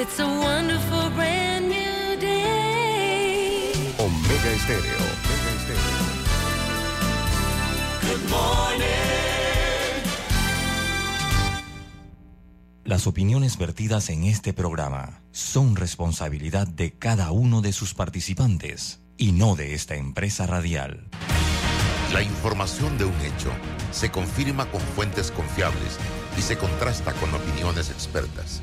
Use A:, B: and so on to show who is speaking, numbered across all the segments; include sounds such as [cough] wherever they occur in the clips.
A: It's a wonderful brand new day.
B: Omega Estéreo. Omega Estéreo.
A: Good morning.
C: Las opiniones vertidas en este programa son responsabilidad de cada uno de sus participantes y no de esta empresa radial.
D: La información de un hecho se confirma con fuentes confiables y se contrasta con opiniones expertas.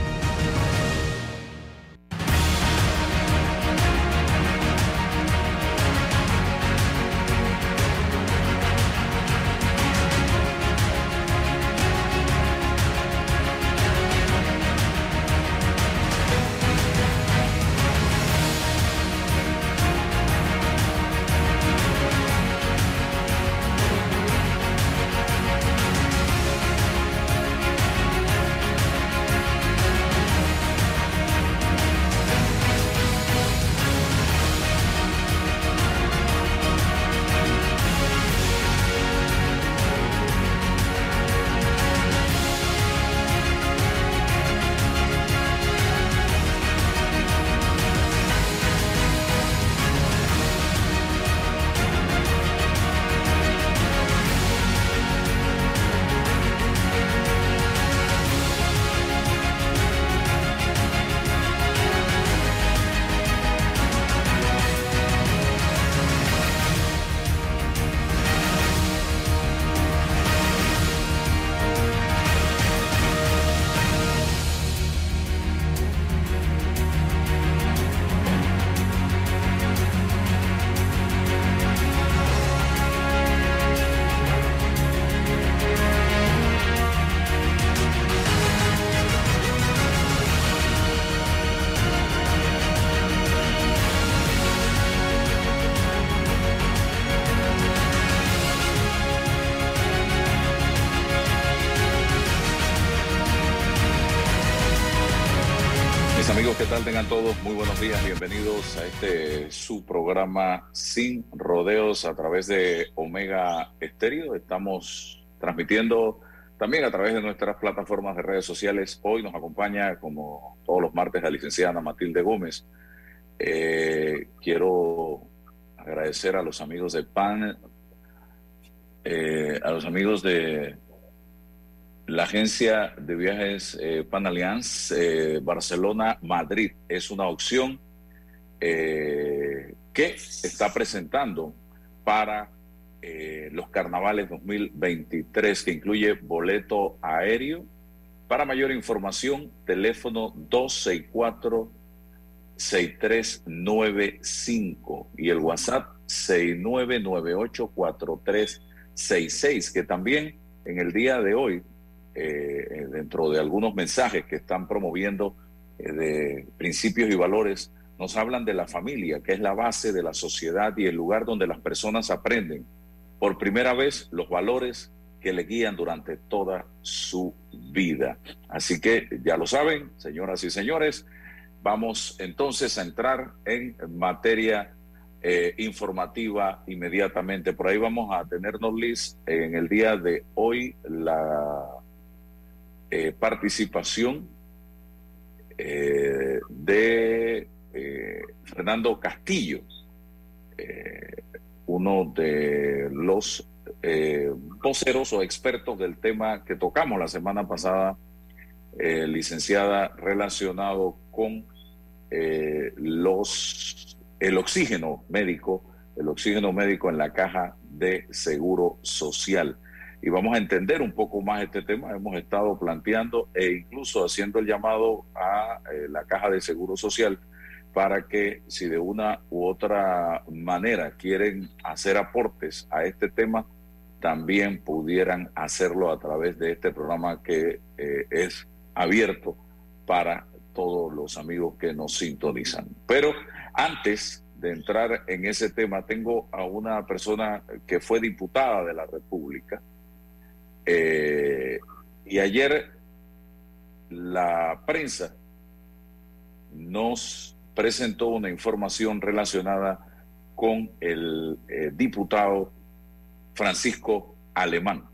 E: ¿Qué tal? Tengan todos muy buenos días. Bienvenidos a este su programa Sin Rodeos a través de Omega Estéreo. Estamos transmitiendo también a través de nuestras plataformas de redes sociales. Hoy nos acompaña, como todos los martes, la licenciada Matilde Gómez. Eh, quiero agradecer a los amigos de PAN, eh, a los amigos de la agencia de viajes eh, eh, Barcelona-Madrid es una opción eh, que está presentando para eh, los carnavales 2023 que incluye boleto aéreo. Para mayor información, teléfono 264-6395 y el WhatsApp 69984366, que también en el día de hoy eh, dentro de algunos mensajes que están promoviendo eh, de principios y valores, nos hablan de la familia, que es la base de la sociedad y el lugar donde las personas aprenden por primera vez los valores que le guían durante toda su vida. Así que ya lo saben, señoras y señores, vamos entonces a entrar en materia eh, informativa inmediatamente. Por ahí vamos a tenernos, Liz, en el día de hoy la eh, participación eh, de eh, Fernando Castillo, uno de los voceros o expertos del tema que tocamos la semana pasada, licenciada, relacionado con los el oxígeno médico, el oxígeno médico en la caja de seguro social y vamos a entender un poco más este tema. Hemos estado planteando e incluso haciendo el llamado a eh, la Caja de Seguro Social para que si de una u otra manera quieren hacer aportes a este tema, también pudieran hacerlo a través de este programa que eh, es abierto para todos los amigos que nos sintonizan. Pero antes de entrar en ese tema, tengo a una persona que fue diputada de la República. Eh, y ayer la prensa nos presentó una información relacionada con el eh, diputado Francisco Alemán.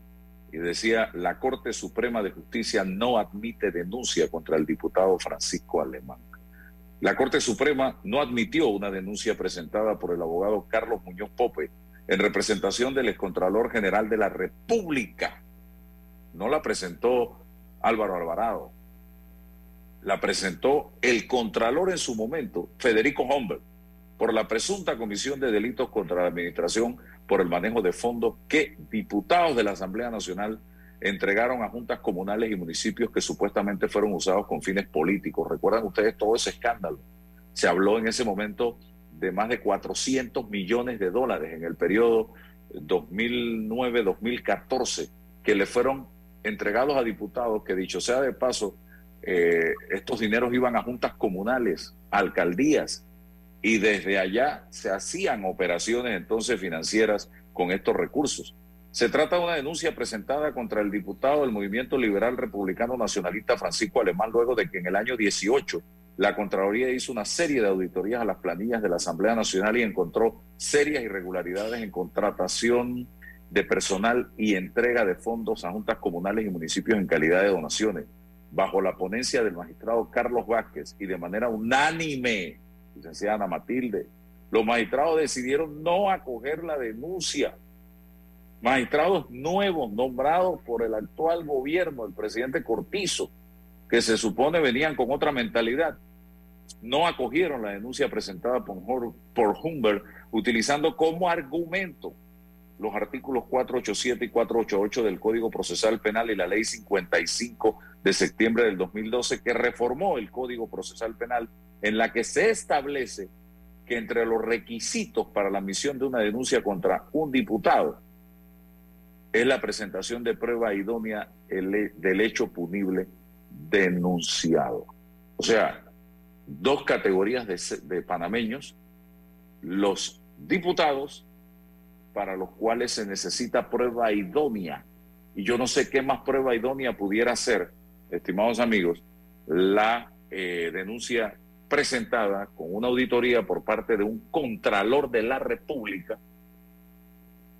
E: Y decía, la Corte Suprema de Justicia no admite denuncia contra el diputado Francisco Alemán. La Corte Suprema no admitió una denuncia presentada por el abogado Carlos Muñoz Pope en representación del excontralor general de la República. No la presentó Álvaro Alvarado, la presentó el contralor en su momento, Federico Humbert, por la presunta comisión de delitos contra la administración por el manejo de fondos que diputados de la Asamblea Nacional entregaron a juntas comunales y municipios que supuestamente fueron usados con fines políticos. ¿Recuerdan ustedes todo ese escándalo? Se habló en ese momento de más de 400 millones de dólares en el periodo 2009-2014 que le fueron entregados a diputados que, dicho sea de paso, eh, estos dineros iban a juntas comunales, alcaldías, y desde allá se hacían operaciones entonces financieras con estos recursos. Se trata de una denuncia presentada contra el diputado del Movimiento Liberal Republicano Nacionalista Francisco Alemán luego de que en el año 18 la Contraloría hizo una serie de auditorías a las planillas de la Asamblea Nacional y encontró serias irregularidades en contratación de personal y entrega de fondos a juntas comunales y municipios en calidad de donaciones bajo la ponencia del magistrado Carlos Vázquez y de manera unánime, licenciada Ana Matilde, los magistrados decidieron no acoger la denuncia. Magistrados nuevos nombrados por el actual gobierno, el presidente Cortizo, que se supone venían con otra mentalidad, no acogieron la denuncia presentada por, por Humbert utilizando como argumento los artículos 487 y 488 del Código Procesal Penal y la Ley 55 de septiembre del 2012 que reformó el Código Procesal Penal en la que se establece que entre los requisitos para la admisión de una denuncia contra un diputado es la presentación de prueba idónea del hecho punible denunciado. O sea, dos categorías de panameños, los diputados para los cuales se necesita prueba idónea. Y yo no sé qué más prueba idónea pudiera ser, estimados amigos, la eh, denuncia presentada con una auditoría por parte de un contralor de la República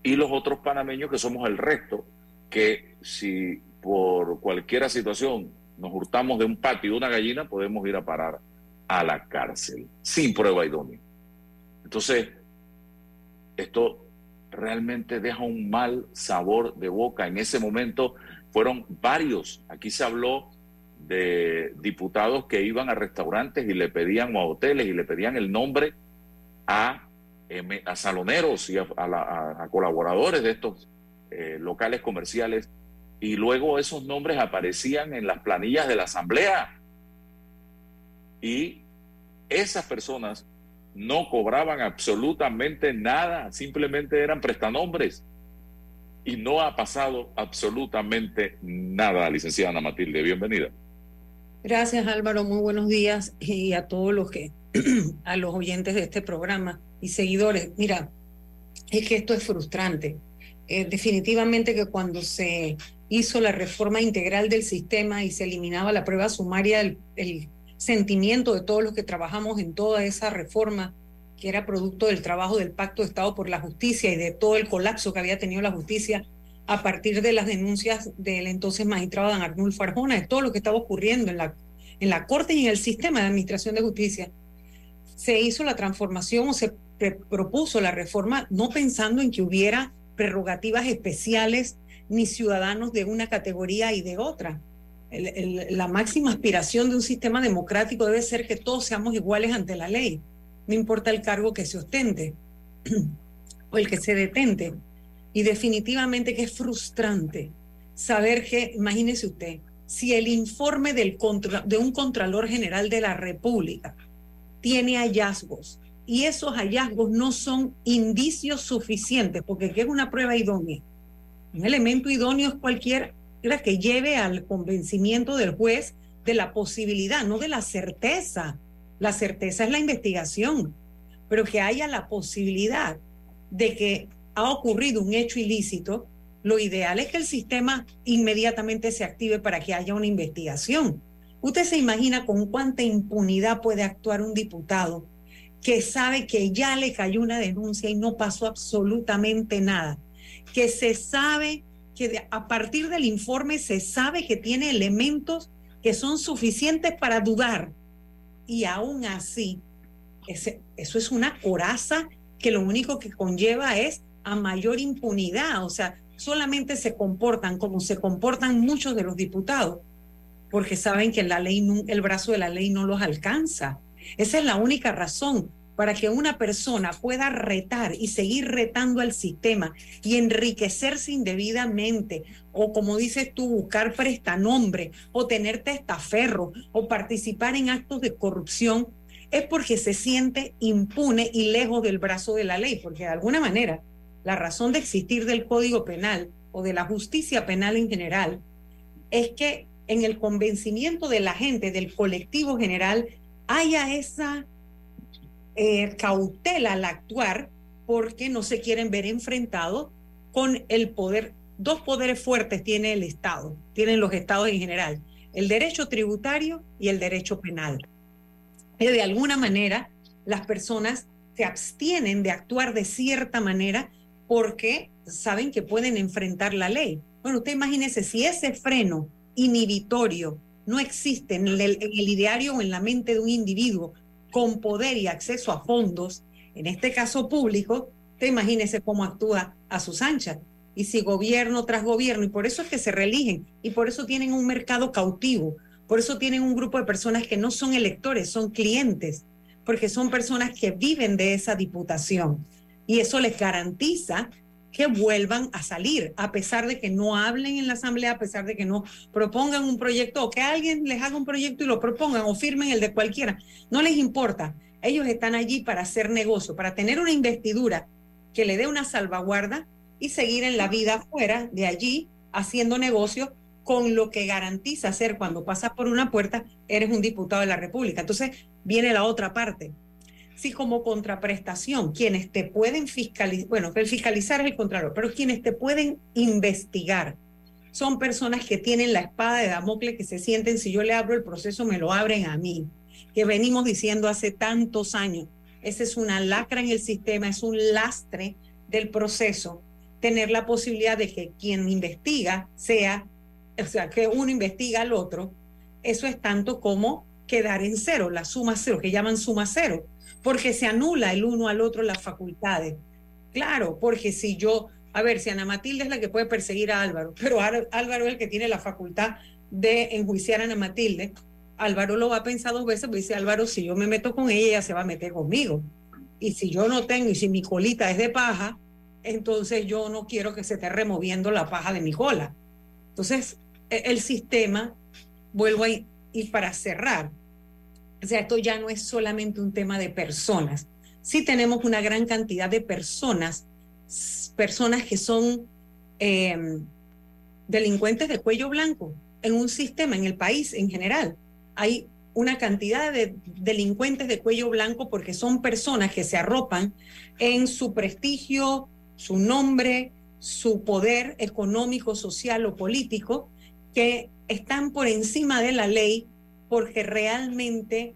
E: y los otros panameños que somos el resto, que si por cualquier situación nos hurtamos de un patio de una gallina, podemos ir a parar a la cárcel sin prueba idónea. Entonces, esto realmente deja un mal sabor de boca. En ese momento fueron varios. Aquí se habló de diputados que iban a restaurantes y le pedían o a hoteles y le pedían el nombre a, a saloneros y a, colaboradores de estos eh, locales comerciales y luego esos nombres aparecían en las planillas de la asamblea y esas personas no cobraban absolutamente nada, simplemente eran prestanombres. Y no ha pasado absolutamente nada, licenciada Ana Matilde. Bienvenida.
F: Gracias Álvaro, muy buenos días y a todos los que, [clears throat] a los oyentes de este programa y seguidores. Mira, es que esto es frustrante. Eh, definitivamente que cuando se hizo la reforma integral del sistema y se eliminaba la prueba sumaria, el, el sentimiento de todos los que trabajamos en toda esa reforma, que era producto del trabajo del Pacto de Estado por la Justicia y de todo el colapso que había tenido la justicia a partir de las denuncias del entonces magistrado Dan Arnulfo Arjona, de todo lo que estaba ocurriendo en la, en la Corte y en el sistema de administración de justicia. Se hizo la transformación o se propuso la reforma no pensando en que hubiera prerrogativas especiales ni ciudadanos de una categoría y de otra, la máxima aspiración de un sistema democrático debe ser que todos seamos iguales ante la ley, no importa el cargo que se ostente [clears throat] o el que se detente. Y definitivamente que es frustrante saber que, imagínese usted, si el informe del de un Contralor General de la República tiene hallazgos y esos hallazgos no son indicios suficientes, porque ¿qué es una prueba idónea? Un elemento idóneo es cualquier que lleve al convencimiento del juez de la posibilidad, no de la certeza. La certeza es la investigación. pero que haya la posibilidad de que ha ocurrido un hecho ilícito, lo ideal es que el sistema inmediatamente se active para que haya una investigación. Usted se imagina con cuánta impunidad puede actuar un diputado que sabe que ya le cayó una denuncia y no pasó absolutamente nada, que se sabe que a partir del informe se sabe que tiene elementos que son suficientes para dudar. Y aún así eso es una coraza que lo único que conlleva es a mayor impunidad, o sea, solamente se comportan como se comportan muchos de los diputados, porque saben que la ley, el brazo de la ley no los alcanza. Esa es la única razón para que una persona pueda retar y seguir retando al sistema y enriquecerse indebidamente, o como dices tú, buscar prestanombre, o tener testaferro, o participar en actos de corrupción, es porque se siente impune y lejos del brazo de la ley, porque de alguna manera la razón de existir del Código Penal o de la justicia penal en general es que en el convencimiento de la gente, del colectivo general, haya esa eh, cautela al actuar porque no se quieren ver enfrentados con el poder. Dos poderes fuertes tiene el Estado, tienen los estados en general, el derecho tributario y el derecho penal de alguna manera las personas se abstienen de actuar de cierta manera porque saben que pueden enfrentar la ley. Bueno, usted imagínese si ese freno inhibitorio no existe en el ideario o en la mente de un individuo con poder y acceso a fondos, en este caso público, usted imagínese cómo actúa a sus anchas. Y si gobierno tras gobierno, y por eso es que se reeligen, y por eso tienen un mercado cautivo, por eso tienen un grupo de personas que no son electores, son clientes, porque son personas que viven de esa diputación. Y eso les garantiza que vuelvan a salir, a pesar de que no hablen en la asamblea, a pesar de que no propongan un proyecto o que alguien les haga un proyecto y lo propongan o firmen el de cualquiera. No les importa. Ellos están allí para hacer negocio, para tener una investidura que le dé una salvaguarda y seguir en la vida fuera de allí haciendo negocio con lo que garantiza ser cuando pasas por una puerta, eres un diputado de la República. Entonces viene la otra parte. Si como contraprestación, quienes te pueden fiscalizar, bueno, el fiscalizar es el contrario, pero quienes te pueden investigar son personas que tienen la espada de Damocles que se sienten, si yo le abro el proceso, me lo abren a mí, que venimos diciendo hace tantos años. Esa es una lacra en el sistema, es un lastre del proceso, tener la posibilidad de que quien investiga sea o sea, que uno investiga al otro, eso es tanto como quedar en cero, la suma cero, que llaman suma cero, porque se anula el uno al otro las facultades. Claro, porque si yo, a ver, si Ana Matilde es la que puede perseguir a Álvaro, pero Álvaro es el que tiene la facultad de enjuiciar a Ana Matilde, Álvaro lo va a pensar dos veces, porque dice Álvaro, si yo me meto con ella, ella se va a meter conmigo. Y si yo no tengo, y si mi colita es de paja, entonces yo no quiero que se esté removiendo la paja de mi cola. Entonces, e, el sistema, vuelvo ahí, y para cerrar, o sea, esto ya no es solamente un tema de personas. Sí tenemos una gran cantidad de personas, personas que son em, delincuentes de cuello blanco en un sistema, en el país en general. Hay una cantidad de delincuentes de cuello blanco porque son personas que se arropan en su prestigio, su nombre, su poder económico, social o político que están por encima de la ley porque realmente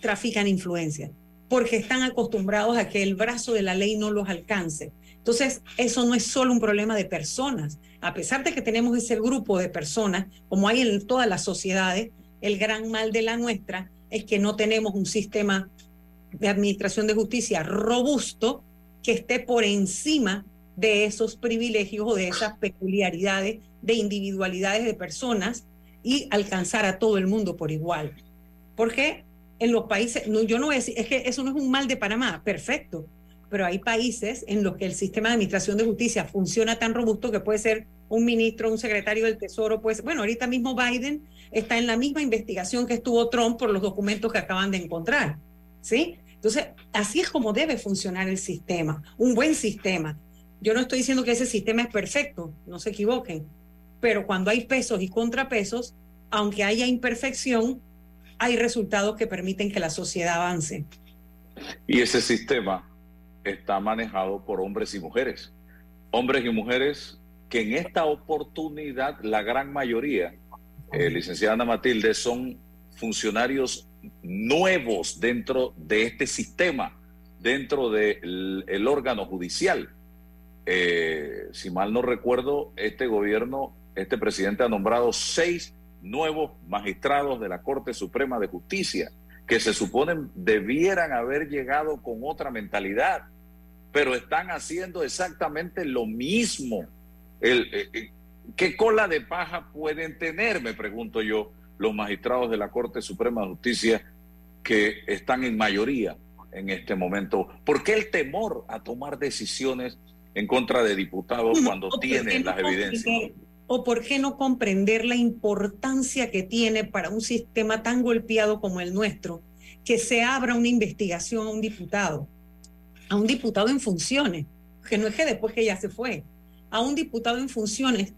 F: trafican influencia, porque están acostumbrados a que el brazo de la ley no los alcance. Entonces, eso no es solo un problema de personas. A pesar de que tenemos ese grupo de personas, como hay en todas las sociedades, el gran mal de la nuestra es que no tenemos un sistema de administración de justicia robusto que esté por encima de esos privilegios o de esas peculiaridades de individualidades de personas y alcanzar a todo el mundo por igual. Porque en los países, no, yo no voy a decir, es que eso no es un mal de Panamá, perfecto, pero hay países en los que el sistema de administración de justicia funciona tan robusto que puede ser un ministro, un secretario del Tesoro, pues bueno, ahorita mismo Biden está en la misma investigación que estuvo Trump por los documentos que acaban de encontrar, ¿sí? Entonces, así es como debe funcionar el sistema, un buen sistema. Yo no estoy diciendo que ese sistema es perfecto, no se equivoquen, pero cuando hay pesos y contrapesos, aunque haya imperfección, hay resultados que permiten que la sociedad avance.
E: Y ese sistema está manejado por hombres y mujeres. Hombres y mujeres que en esta oportunidad, la gran mayoría, eh, licenciada Ana Matilde, son funcionarios nuevos dentro de este sistema, dentro del el órgano judicial. Eh, si mal no recuerdo, este gobierno, este presidente ha nombrado seis nuevos magistrados de la Corte Suprema de Justicia que se suponen debieran haber llegado con otra mentalidad, pero están haciendo exactamente lo mismo. El, eh, eh, ¿Qué cola de paja pueden tener, me pregunto yo, los magistrados de la Corte Suprema de Justicia que están en mayoría en este momento? ¿Por qué el temor a tomar decisiones en contra de diputados cuando tienen las evidencias?
F: ¿O por qué no comprender la importancia que tiene para un sistema tan golpeado como el nuestro que se abra una investigación a un diputado? A un diputado en funciones, que no es que después que ya se fue, a un diputado en funciones,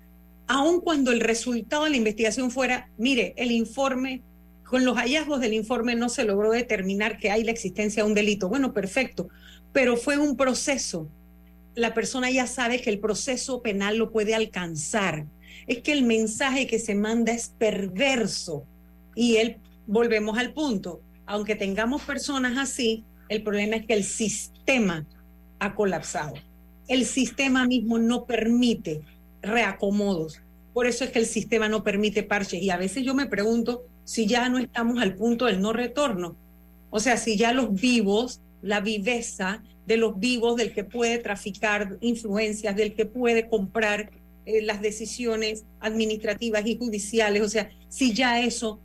F: aun cuando el resultado de la investigación fuera, mire, el informe, con los hallazgos del informe no se logró determinar que hay la existencia de un delito. Bueno, perfecto, pero fue un proceso. La persona ya sabe que el proceso penal lo puede alcanzar es que el mensaje que se manda es perverso. Y él, volvemos al punto, aunque tengamos personas así, el problema es que el sistema ha colapsado. El sistema mismo no permite reacomodos. Por eso es que el sistema no permite parches. Y a veces yo me pregunto si ya no estamos al punto del no retorno. O sea, si ya los vivos, la viveza de los vivos, del que puede traficar influencias, del que puede comprar eh, las decisiones administrativas y judiciales, o sea, si ya eso,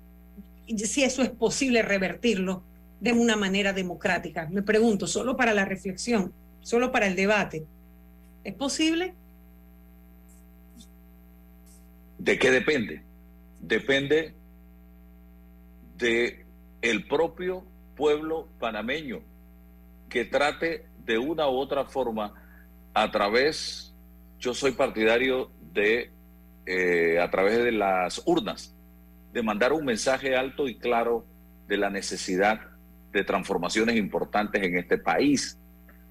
F: si eso es posible revertirlo de una manera democrática. Me pregunto, solo para la reflexión, solo para el debate, ¿es posible?
E: ¿De qué depende? Depende de el propio pueblo panameño que trate de una u otra forma a través yo soy partidario de, eh, a través de las urnas, de mandar un mensaje alto y claro de la necesidad de transformaciones importantes en este país.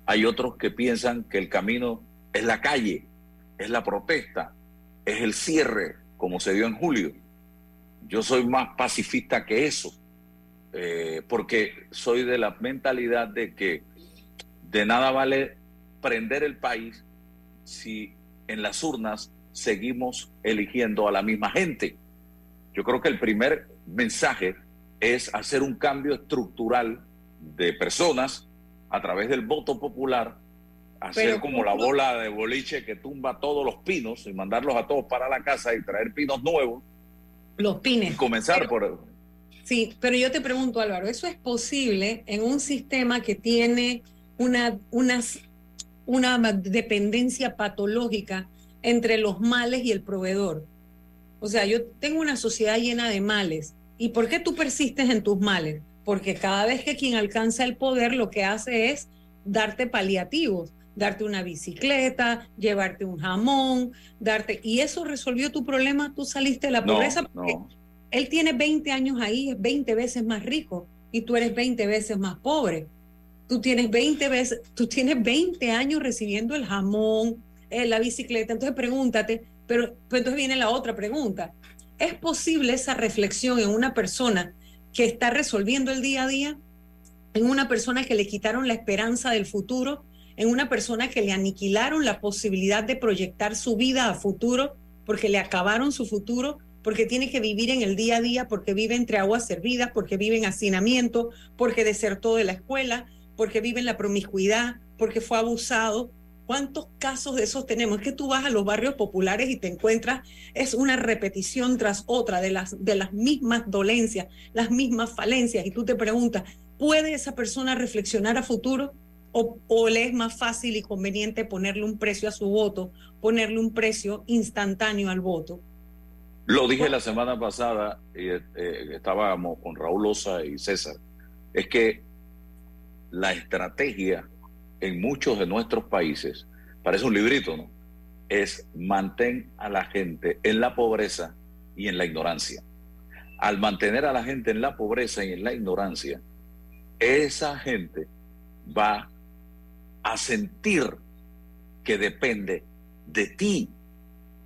E: Hay otros que piensan que el camino es la calle, es la protesta, es el cierre, como se dio en julio. Yo soy más pacifista que eso, eh, porque soy de la mentalidad de que de nada vale prender el país si en las urnas seguimos eligiendo a la misma gente. Yo creo que el primer mensaje es hacer un cambio estructural de personas a través del voto popular, hacer como la bola de boliche que tumba todos los pinos y mandarlos a todos para la casa y traer pinos nuevos.
F: Los pines.
E: Y comenzar por...
F: Sí, pero yo te pregunto, Álvaro, ¿eso es posible en un sistema que tiene una, unas una dependencia patológica entre los males y el proveedor. O sea, yo tengo una sociedad llena de males. ¿Y por qué tú persistes en tus males? Porque cada vez que quien alcanza el poder lo que hace es darte paliativos, darte una bicicleta, llevarte un jamón, darte... Y eso resolvió tu problema, tú saliste de la pobreza porque él tiene 20 años ahí, es 20 veces más rico y tú eres 20 veces más pobre. Tú tienes 20 veces, tú tienes 20 años recibiendo el jamón, eh, la bicicleta. Entonces pregúntate, pero, entonces viene la otra pregunta. ¿Es posible esa reflexión en una persona que está resolviendo el día a día? En una persona que le quitaron la esperanza del futuro, en una persona que le aniquilaron la posibilidad de proyectar su vida a futuro porque le acabaron su futuro, porque tiene que vivir en el día a día, porque vive entre aguas servidas, porque vive en hacinamiento, porque desertó de la escuela, porque vive en la promiscuidad, porque fue abusado. ¿Cuántos casos de esos tenemos? Es que tú vas a los barrios populares y te encuentras, es una repetición tras otra de las, de las mismas dolencias, las mismas falencias, y tú te preguntas, ¿puede esa persona reflexionar a futuro? O, o, le es más fácil y conveniente ponerle un precio a su voto, ponerle un precio instantáneo al voto.
E: Lo dije la semana pasada, eh, eh, estábamos con Raúl Osa y César, es que la estrategia en muchos de nuestros países, parece un librito, ¿no? Es mantén a la gente en la pobreza y en la ignorancia. Al mantener a la gente en la pobreza y en la ignorancia, esa gente va a sentir que depende de ti.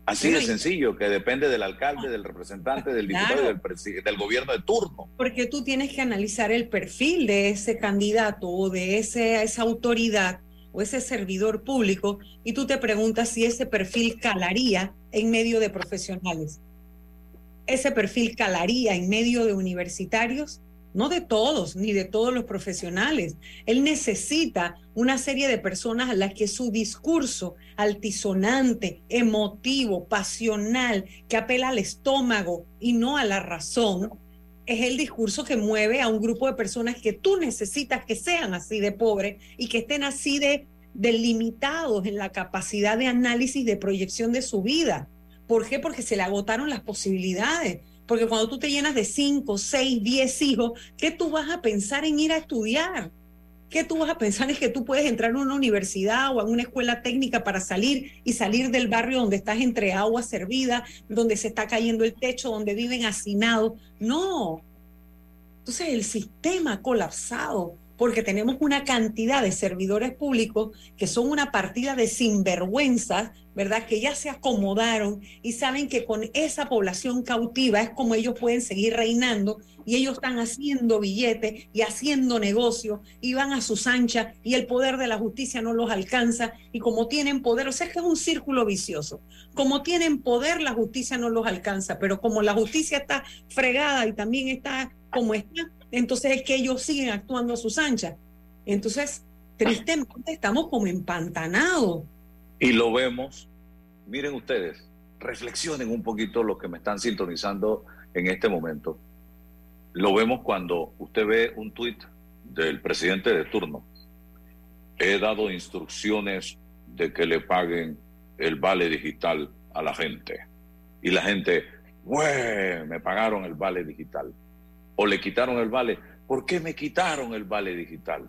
E: Así de sencillo, que depende del alcalde, del representante, del diputado y del, del, gobierno de turno.
F: Porque tú tienes que analizar el perfil de ese candidato o de ese, esa autoridad o ese servidor público y tú te preguntas si ese perfil calaría en medio de profesionales. Ese perfil calaría en medio de universitarios no de todos, ni de todos los profesionales. Él necesita una serie de personas a las que su discurso altisonante, emotivo, pasional, que apela al estómago y no a la razón, es el discurso que mueve a un grupo de personas que tú necesitas que sean así de pobres y que estén así de delimitados en la capacidad de análisis, de proyección de su vida. ¿Por qué? Porque se le agotaron las posibilidades porque cuando tú te llenas de 5, 6, 10 hijos, ¿qué tú vas a pensar en ir a estudiar? ¿Qué tú vas a pensar es que tú puedes entrar a una universidad o a una escuela técnica para salir y salir del barrio donde estás entre agua servida, donde se está cayendo el techo, donde viven hacinados? No. Entonces el sistema ha colapsado porque tenemos una cantidad de servidores públicos que son una partida de sinvergüenzas ¿verdad? Que ya se acomodaron y saben que con esa población cautiva es como ellos pueden seguir reinando y ellos están haciendo billetes y haciendo negocio y van a sus anchas y el poder de la justicia no los alcanza y como tienen poder, o sea, es que es un círculo vicioso. Como tienen poder, la justicia no los alcanza, pero como la justicia está fregada y también está como está, entonces es que ellos siguen actuando a sus anchas. Entonces, tristemente estamos como empantanados
E: y lo vemos, miren ustedes, reflexionen un poquito los que me están sintonizando en este momento. Lo vemos cuando usted ve un tuit del presidente de turno. He dado instrucciones de que le paguen el vale digital a la gente. Y la gente, ¡güey! Me pagaron el vale digital. O le quitaron el vale. ¿Por qué me quitaron el vale digital?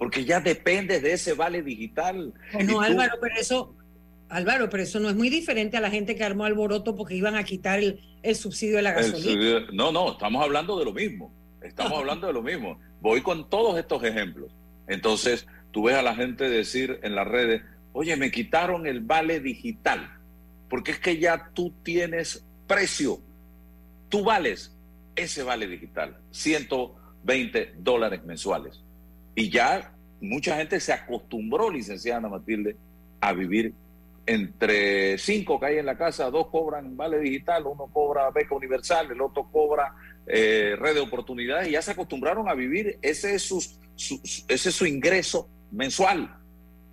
E: porque ya depende de ese vale digital.
F: No, Álvaro, pero eso, Álvaro, pero eso no es muy diferente a la gente que armó alboroto porque iban a quitar el, subsidio de la gasolina.
E: no, no, estamos hablando de lo mismo. Estamos hablando de lo mismo. Voy con todos estos ejemplos. Entonces, tú ves a la gente decir en las redes, oye, me quitaron el vale digital, porque es que ya tú tienes precio. Tú vales ese vale digital, 120 dólares mensuales. Y ya mucha gente se acostumbró, licenciada Ana Matilde, a vivir entre cinco que hay en la casa, dos cobran vale digital, uno cobra beca universal, el otro cobra eh, red de oportunidades y ya se acostumbraron a vivir, ese es su, ese es su ingreso mensual.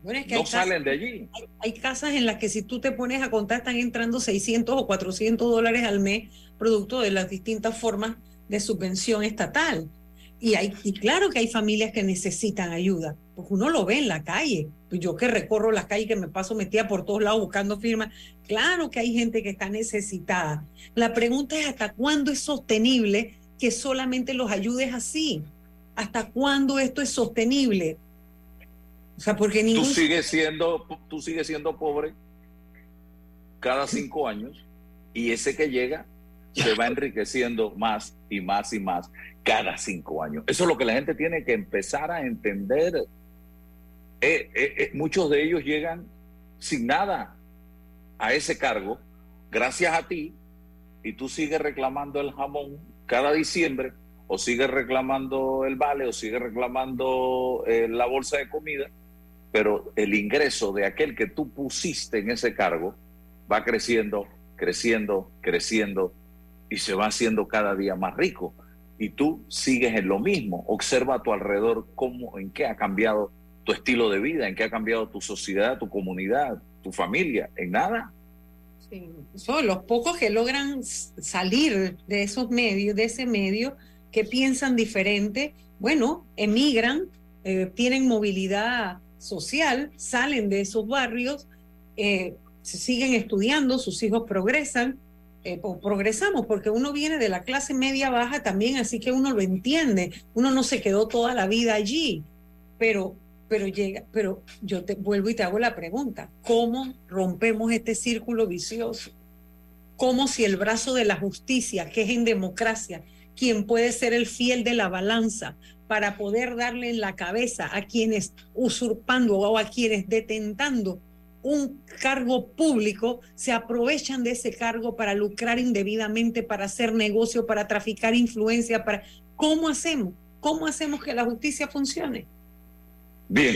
E: No salen de allí.
F: Hay, hay, casas en las que si tú te pones a contar están entrando 600 o 400 dólares al mes, producto de las distintas formas de subvención estatal. Y, hay, y claro que hay familias que necesitan ayuda, porque uno lo ve en la calle. Pues yo que recorro las calles, que me paso metida por todos lados buscando firmas, claro que hay gente que está necesitada. La pregunta es hasta cuándo es sostenible que solamente los ayudes así. ¿Hasta cuándo esto es sostenible?
E: O sea, porque ningún... Tú sigues siendo, tú sigues siendo pobre cada cinco años y ese que llega se va enriqueciendo más y más y más cada cinco años. Eso es lo que la gente tiene que empezar a entender. Eh, eh, eh, muchos de ellos llegan sin nada a ese cargo, gracias a ti, y tú sigues reclamando el jamón cada diciembre, o sigues reclamando el vale, o sigues reclamando la bolsa de comida, pero el ingreso de aquel que tú pusiste en ese cargo va creciendo, creciendo, creciendo, y se va haciendo cada día más rico. Y tú sigues en lo mismo. Observa a tu alrededor cómo, en qué ha cambiado tu estilo de vida, en qué ha cambiado tu sociedad, tu comunidad, tu familia. En nada.
F: Son los pocos que logran salir de esos medios, de ese medio, que piensan diferente, bueno, emigran, eh, tienen movilidad social, salen de esos barrios, eh, siguen estudiando, sus hijos progresan, eh, progresamos, porque uno viene de la clase media baja también, así que uno lo entiende, uno no se quedó toda la vida allí, pero, pero llega, pero yo te vuelvo y te hago la pregunta, ¿cómo rompemos este círculo vicioso? ¿Cómo si el brazo de la justicia, que es en democracia, quien puede ser el fiel de la balanza, para poder darle en la cabeza a quienes usurpando o a quienes detentando un cargo público, se aprovechan de ese cargo para lucrar indebidamente, para hacer negocio, para traficar influencia, para... ¿Cómo hacemos? ¿Cómo hacemos que la justicia funcione?
E: Bien,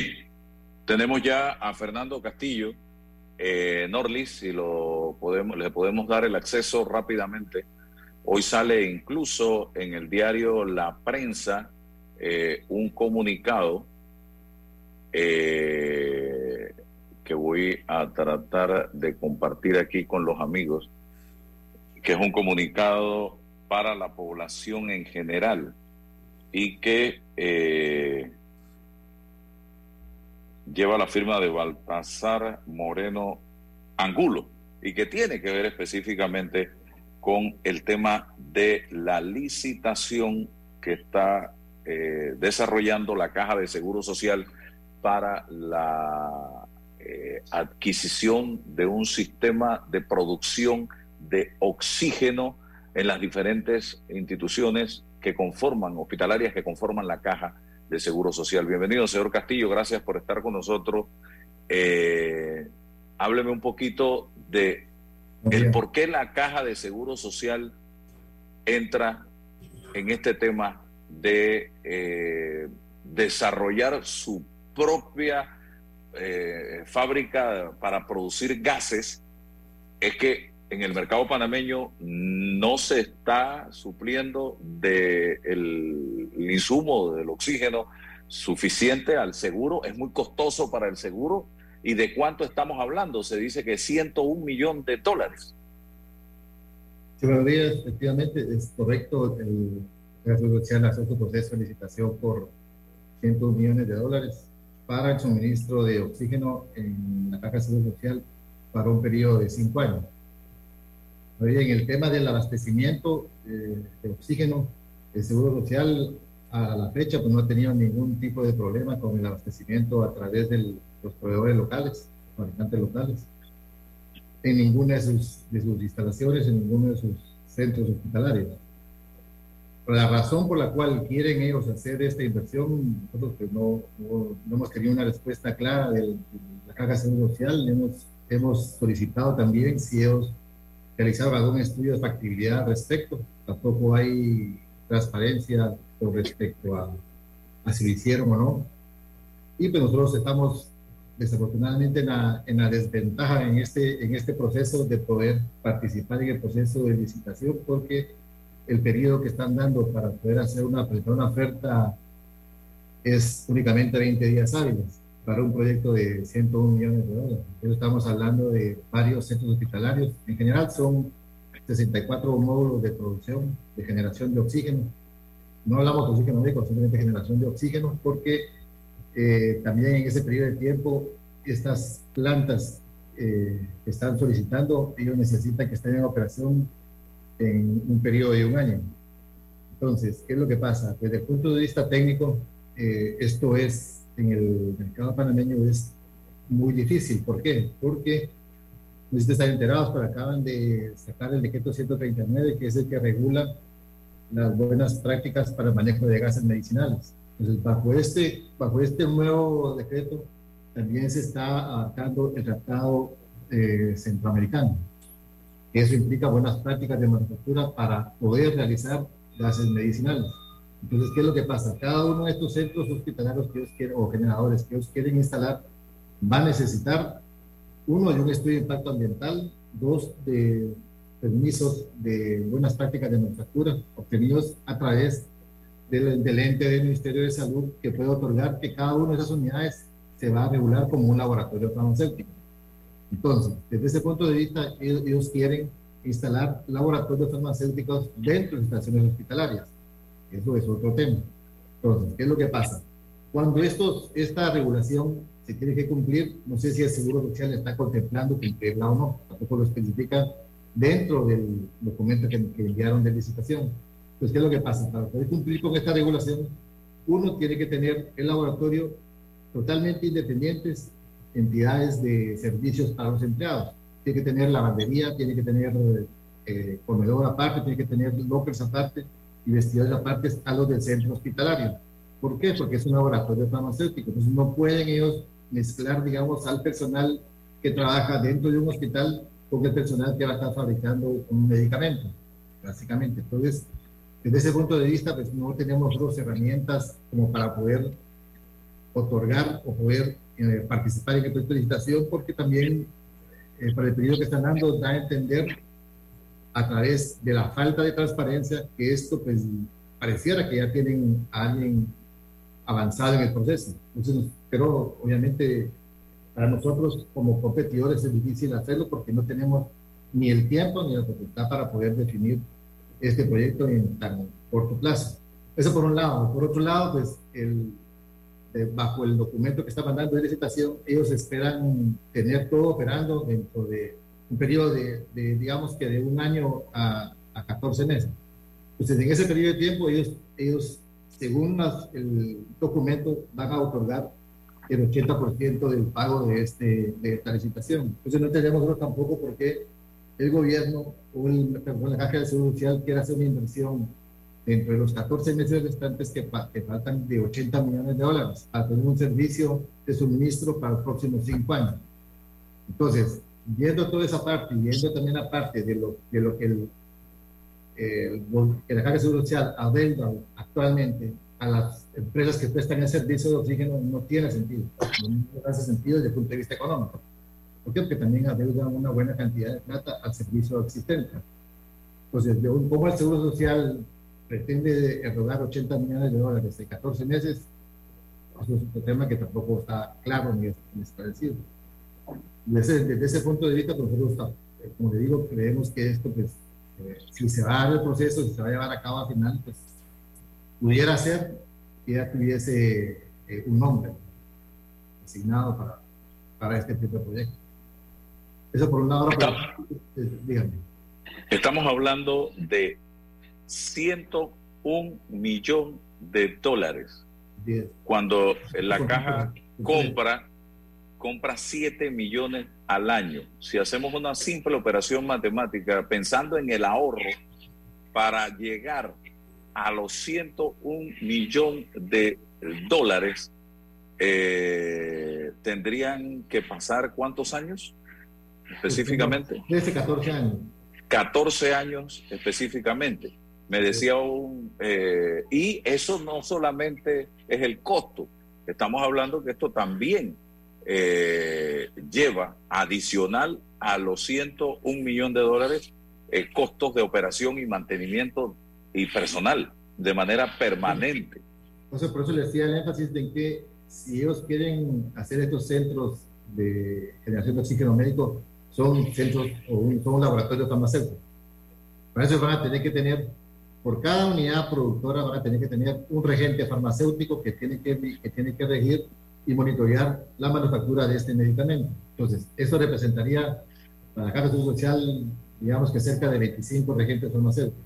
E: tenemos ya a Fernando Castillo, eh, Norlis, si lo podemos, le podemos dar el acceso rápidamente. Hoy sale incluso en el diario La Prensa eh, un comunicado eh, que voy a tratar de compartir aquí con los amigos, que es un comunicado para la población en general y que eh, lleva la firma de Baltasar Moreno Angulo y que tiene que ver específicamente con el tema de la licitación que está eh, desarrollando la Caja de Seguro Social para la eh, adquisición de un sistema de producción de oxígeno en las diferentes instituciones que conforman, hospitalarias que conforman la Caja de Seguro Social. Bienvenido, señor Castillo, gracias por estar con nosotros. Eh, hábleme un poquito de el por qué la Caja de Seguro Social entra en este tema de eh, desarrollar su propia eh, fábrica para producir gases, es que en el mercado panameño no se está supliendo del de insumo del oxígeno suficiente al seguro, es muy costoso para el seguro. ¿Y de cuánto estamos hablando? Se dice que 101 millones de dólares.
G: Sí. Efectivamente, es correcto. El, Social hace su proceso de licitación por 101 millones de dólares para el suministro de oxígeno en la Caja de Seguro Social para un periodo de cinco años. En el tema del abastecimiento eh, de oxígeno, el Seguro Social a la fecha pues, no ha tenido ningún tipo de problema con el abastecimiento a través de los proveedores locales, fabricantes locales, en ninguna de sus, de sus instalaciones, en ninguno de sus centros hospitalarios. La razón por la cual quieren ellos hacer esta inversión, nosotros pues, no, no, hemos tenido una respuesta clara de, la Caja de Seguro Social, hemos, hemos solicitado también si ellos realizaron algún estudio de factibilidad al respecto. Tampoco hay transparencia con respecto a, a, si lo hicieron o no. Y pues nosotros estamos desafortunadamente en la, en la, desventaja en este, en este proceso de poder participar en el proceso de licitación porque el periodo que están dando para poder hacer una, una oferta es únicamente 20 días hábiles para un proyecto de 101 millones de dólares. Entonces estamos hablando de varios centros hospitalarios. En general son 64 módulos de producción, de generación de oxígeno. No hablamos de oxígeno médico, simplemente generación de oxígeno, porque eh, también en ese periodo de tiempo estas plantas eh, que están solicitando, ellos necesitan que estén en operación en un periodo de un año. Entonces, ¿qué es lo que pasa? Desde el punto de vista técnico, eh, esto es en el mercado panameño es muy difícil. ¿Por qué? Porque, si están enterados, pero acaban de sacar el decreto 139, que es el que regula las buenas prácticas para el manejo de gases medicinales. Entonces, bajo este, bajo este nuevo decreto, también se está adaptando el tratado eh, centroamericano. Eso implica buenas prácticas de manufactura para poder realizar gases medicinales. Entonces, ¿qué es lo que pasa? Cada uno de estos centros hospitalarios que ellos quieren, o generadores que ellos quieren instalar va a necesitar, uno, de un estudio de impacto ambiental, dos, de permisos de buenas prácticas de manufactura obtenidos a través del, del, ente del Ministerio de Salud que puede otorgar que cada una de esas unidades se va a regular como un laboratorio farmacéutico. Entonces, desde ese punto de vista, ellos, ellos quieren instalar laboratorios farmacéuticos dentro de instalaciones hospitalarias. Eso es otro tema. Entonces, ¿qué es lo que pasa? Cuando estos, esta regulación se tiene que cumplir, no sé si el Seguro Social está contemplando cumplirla o no, tampoco lo especifica dentro del documento que, que enviaron de licitación. Entonces, ¿qué es lo que pasa? Para poder cumplir con esta regulación, uno tiene que tener el laboratorio totalmente independientes, entidades de servicios para los empleados. Tiene que tener lavandería, tiene que tener eh, comedor aparte, tiene que tener lockers aparte, y vestidores aparte a los del centro hospitalario. ¿Por qué? Porque es un laboratorio farmacéutico. Entonces no pueden ellos mezclar, digamos, al personal que trabaja dentro de un hospital con el personal que va a estar fabricando un medicamento, básicamente. Entonces, desde ese punto de vista, pues no tenemos dos herramientas como para poder otorgar o poder eh, participar en el proyecto de licitación, porque también eh, para el periodo que están dando da a entender a través de la falta de transparencia que esto pues pareciera que ya tienen a alguien avanzado en el proceso. Entonces, pero obviamente para nosotros como competidores es difícil hacerlo porque no tenemos ni el tiempo ni la facultad para poder definir este proyecto en tan corto plazo. Eso por un lado. Por otro lado, pues el, bajo el documento que está mandando de licitación, ellos esperan tener todo operando dentro de un periodo de, digamos que de un año a, a 14 meses. Entonces, en ese periodo de tiempo, ellos, ellos según el documento, van a otorgar el 80% del pago de, este, de esta licitación. Entonces, no tenemos tampoco por qué el gobierno o el, la Caja de Seguro Social quiera hacer una inversión dentro de los 14 meses restantes que, que, faltan de 80 millones de dólares para tener un servicio de suministro para los próximos cinco años. Entonces, viendo toda esa parte y viendo también la parte de lo, de lo que, el, que la Caja de Seguro Social adeuda actualmente a las empresas que prestan el servicio de oxígeno, no tiene sentido. No hace sentido desde el punto de vista económico. ¿Por qué? Porque también adeudan una buena cantidad de plata al servicio existente. Entonces, ¿cómo el Seguro Social pretende erogar 80 millones de dólares en 14 meses? Eso es un tema que tampoco está claro ni esclarecido. Desde, desde ese punto de vista, pues, nosotros, como le digo, creemos que esto, pues, eh, si se va a dar el proceso, si se va a llevar a cabo al final, pues pudiera ser que ya tuviese eh, un nombre asignado para, para este tipo de proyecto. Eso por un lado.
E: dígame. Estamos hablando de 101 millón de dólares. Cuando la caja compra compra 7 millones al año. Si hacemos una simple operación matemática pensando en el ahorro para llegar a los 101 millones de dólares, eh, tendrían que pasar cuántos años? específicamente?
G: Desde 14 años.
E: 14 años específicamente. Me decía un... Eh, y eso no solamente es el costo, estamos hablando que esto también eh, lleva adicional a los 101 millones de dólares eh, costos de operación y mantenimiento y personal de manera permanente.
G: Entonces, por eso le decía el énfasis de que si ellos quieren hacer estos centros de generación de oxígeno médico, son centros o un, son laboratorios farmacéuticos. Para eso van a tener que tener, por cada unidad productora, van a tener que tener un regente farmacéutico que tiene que, que, tiene que regir y monitorear la manufactura de este medicamento. Entonces, eso representaría para la Caja Social, digamos que cerca de 25 regentes farmacéuticos.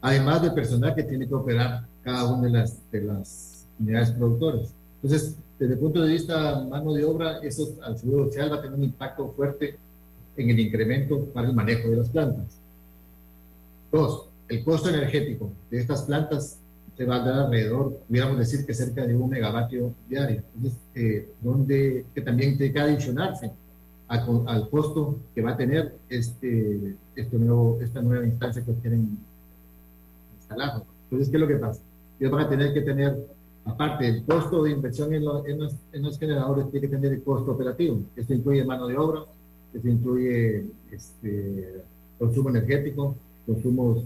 G: Además del personal que tiene que operar cada una de las, de las unidades productoras. Entonces, desde el punto de vista mano de obra, eso al Seguro Social va a tener un impacto fuerte en el incremento para el manejo de las plantas. Dos, el costo energético de estas plantas se va a dar alrededor, pudiéramos decir que cerca de un megavatio diario, Entonces, eh, donde que también tiene que adicionarse al costo que va a tener este, este nuevo, esta nueva instancia que quieren instalar. Entonces, ¿qué es lo que pasa? Ellos van a tener que tener Aparte, el costo de inversión en, los, generadores tiene que tener el costo operativo. Esto incluye mano de obra, esto incluye este, consumo energético, consumos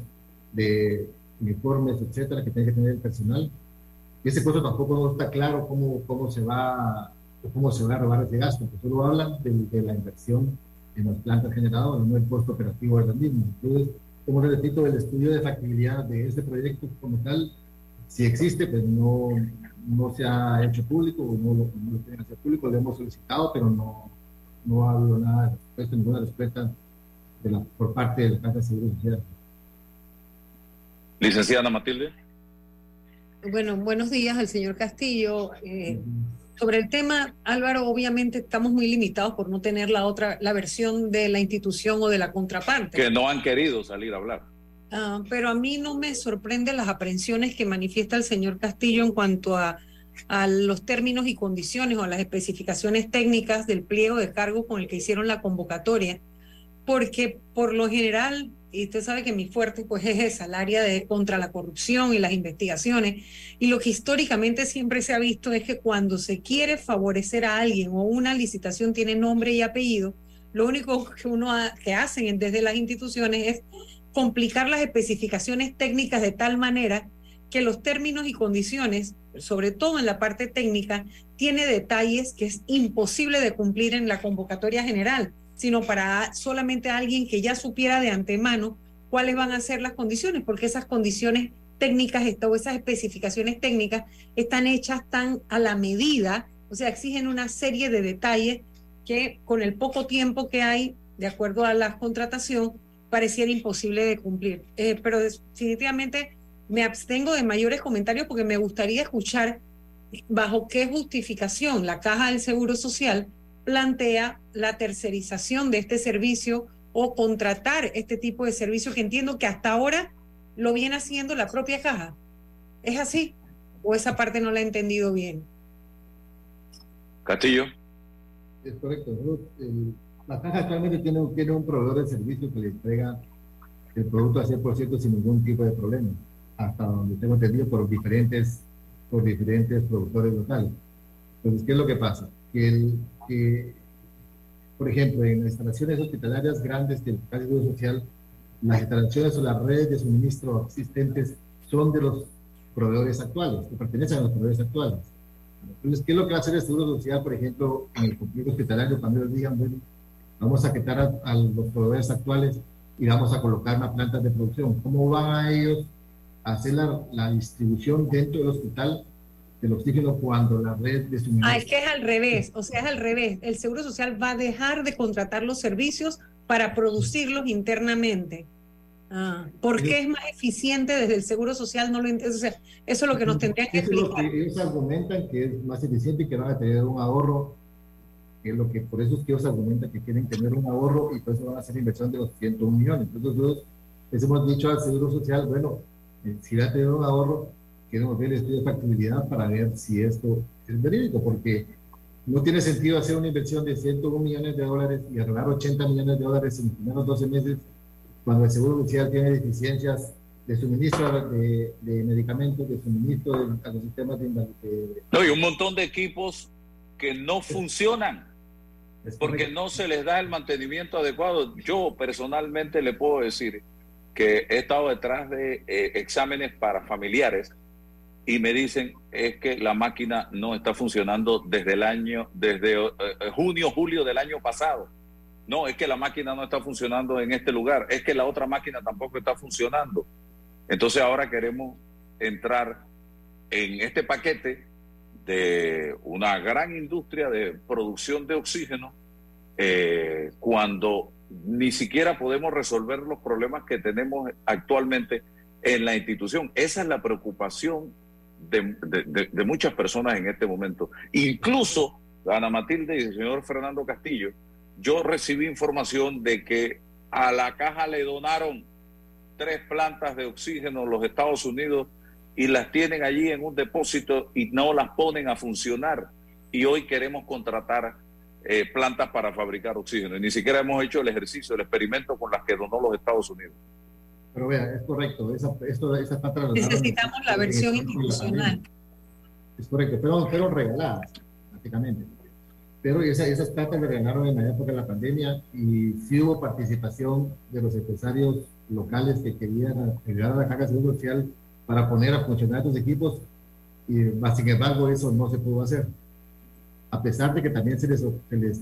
G: de uniformes, etcétera, que tiene que tener el personal. Y ese costo tampoco no está claro cómo, cómo, se, va, cómo se va a robar ese gasto, porque solo hablan de, la inversión en las plantas generadoras, no el costo operativo de las mismas. Entonces, como repito, el estudio de factibilidad de este proyecto como tal si existe, pues no, no se ha hecho público, no, no lo tienen hacer público, lo hemos solicitado, pero no, no ha habido nada respuesta, ninguna respuesta de la, por parte de la Casa de Seguridad Social.
E: Licenciada Matilde.
F: Bueno, buenos días al señor Castillo. Eh, sobre el tema, Álvaro, obviamente estamos muy limitados por no tener la otra, la versión de la institución o de la contraparte.
E: Que no han querido salir a hablar.
F: Ah, pero a mí no me sorprende las aprensiones que manifiesta el señor Castillo en cuanto a, a los términos y condiciones o las especificaciones técnicas del pliego de cargo con el que hicieron la convocatoria, porque por lo general, y usted sabe que mi fuerte pues es esa, el área de contra la corrupción y las investigaciones, y lo que históricamente siempre se ha visto es que cuando se quiere favorecer a alguien o una licitación tiene nombre y apellido, lo único [laughs] que uno que hacen desde las instituciones es complicar las especificaciones técnicas de tal manera que los términos y condiciones, sobre todo en la parte técnica, tiene detalles que es imposible de cumplir en la convocatoria general, sino para solamente alguien que ya supiera de antemano cuáles van a ser las condiciones, porque esas condiciones técnicas o esas especificaciones técnicas están hechas tan a la medida, o sea, exigen una serie de detalles que con el poco tiempo que hay, de acuerdo a la contratación, pareciera imposible de cumplir. Eh, pero definitivamente me abstengo de mayores comentarios porque me gustaría escuchar bajo qué justificación la Caja del Seguro Social plantea la tercerización de este servicio o contratar este tipo de servicio que entiendo que hasta ahora lo viene haciendo la propia caja. ¿Es así? ¿O esa parte no la he entendido bien?
E: Castillo.
G: Es correcto. El, la caja actualmente tiene, tiene un proveedor de servicio que le entrega el producto al 100% sin ningún tipo de problema, hasta donde tengo entendido por diferentes, por diferentes productores locales. Entonces, ¿qué es lo que pasa? Que, el, que por ejemplo, en instalaciones hospitalarias grandes del Seguro Social, las instalaciones o las redes de suministro existentes son de los proveedores actuales, que pertenecen a los proveedores actuales. Entonces, ¿qué es lo que va a hacer el Seguro Social, por ejemplo, en el complejo hospitalario, cuando ellos digan, bueno, vamos a quitar a, los proveedores actuales y vamos a colocar una planta de producción. ¿Cómo van a ellos a hacer la, distribución dentro del hospital del oxígeno cuando la red de suministro...
F: Ah, es que es al revés, o sea, es al revés. El Seguro Social va a dejar de contratar los servicios para producirlos internamente. Ah, ¿Por qué es más eficiente desde el Seguro Social? No lo entiendo. O sea, eso es lo que nos tendrían que explicar.
G: ellos argumentan que es más eficiente y que van a tener un ahorro que es lo que por eso es que ellos argumentan que quieren tener un ahorro y por eso van a hacer inversión de los 101 millones. Entonces nosotros les hemos dicho al Seguro Social, bueno, eh, si va a tener un ahorro, queremos ver el estudio de factibilidad para ver si esto es verídico, porque no tiene sentido hacer una inversión de 101 millones de dólares y arreglar 80 millones de dólares en los primeros 12 meses, cuando el Seguro Social tiene deficiencias de suministro de, de medicamentos, de suministro de, a los sistemas de,
E: de... No, y un montón de equipos que no funcionan porque no se les da el mantenimiento adecuado. Yo personalmente le puedo decir que he estado detrás de eh, exámenes para familiares y me dicen es que la máquina no está funcionando desde el año, desde eh, eh, junio, julio del año pasado. No, es que la máquina no está funcionando en este lugar, es que la otra máquina tampoco está funcionando. Entonces ahora queremos entrar en este paquete de una gran industria de producción de oxígeno eh, cuando ni siquiera podemos resolver los problemas que tenemos actualmente en la institución. Esa es la preocupación de, muchas personas en este momento. Incluso Ana Matilde y el señor Fernando Castillo, yo recibí información de que a la caja le donaron tres plantas de oxígeno en los Estados Unidos y las tienen allí en un depósito y no las ponen a funcionar. Y hoy queremos contratar eh, plantas para fabricar oxígeno. Y ni siquiera hemos hecho el ejercicio, el experimento con las que donó los Estados Unidos.
G: Pero vea, es correcto. Esa, esto, esa
F: Necesitamos la versión institucional.
G: Es correcto, pero fueron regaladas, prácticamente. Pero esa, esas plantas le regalaron en la época de la pandemia y sí hubo participación de los empresarios locales que querían ayudar a la Caja de Seguro Social para poner a funcionar estos equipos, y, sin embargo eso no se pudo hacer. A pesar de que también se les, se les,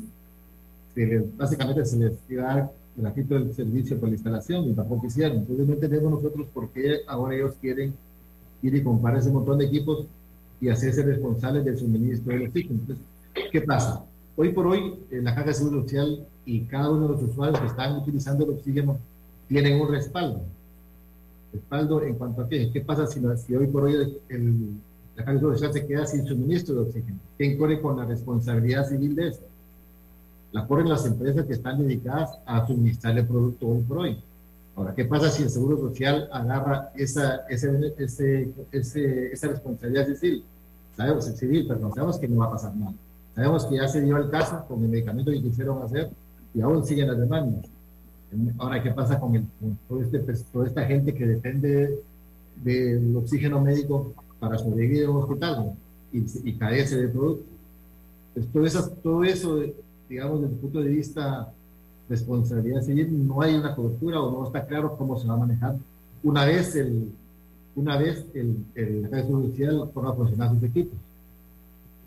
G: básicamente se les iba a dar gratuito el servicio por la instalación y tampoco hicieron. Entonces no entendemos nosotros por qué ahora ellos quieren ir y comprar ese montón de equipos y hacerse responsables del suministro del oxígeno. Entonces, ¿qué pasa? Hoy por hoy, en la Caja de Seguro Social y cada uno de los usuarios que están utilizando el oxígeno tienen un respaldo respaldo en cuanto a qué. ¿Qué pasa si, si hoy por hoy el, la Caja Social se queda sin suministro de oxígeno? ¿Quién corre con la responsabilidad civil de eso? La corren las empresas que están dedicadas a suministrar el producto hoy por hoy. Ahora, ¿qué pasa si el Seguro Social agarra esa, ese, ese, ese, esa responsabilidad civil? Sabemos, civil, pero no sabemos que no va a pasar nada. Sabemos que ya se dio el caso con el medicamento que quisieron hacer y aún siguen las demandas. Ahora, ¿qué pasa con, el, con este, pues, toda esta gente que depende del oxígeno médico para sobrevivir en un hospital y, y, carece de producto? Pues todo, eso, todo eso, digamos, desde el punto de vista responsabilidad civil, no hay una cobertura o no está claro cómo se va a manejar una vez el una vez el, el judicial a funcionar sus equipos.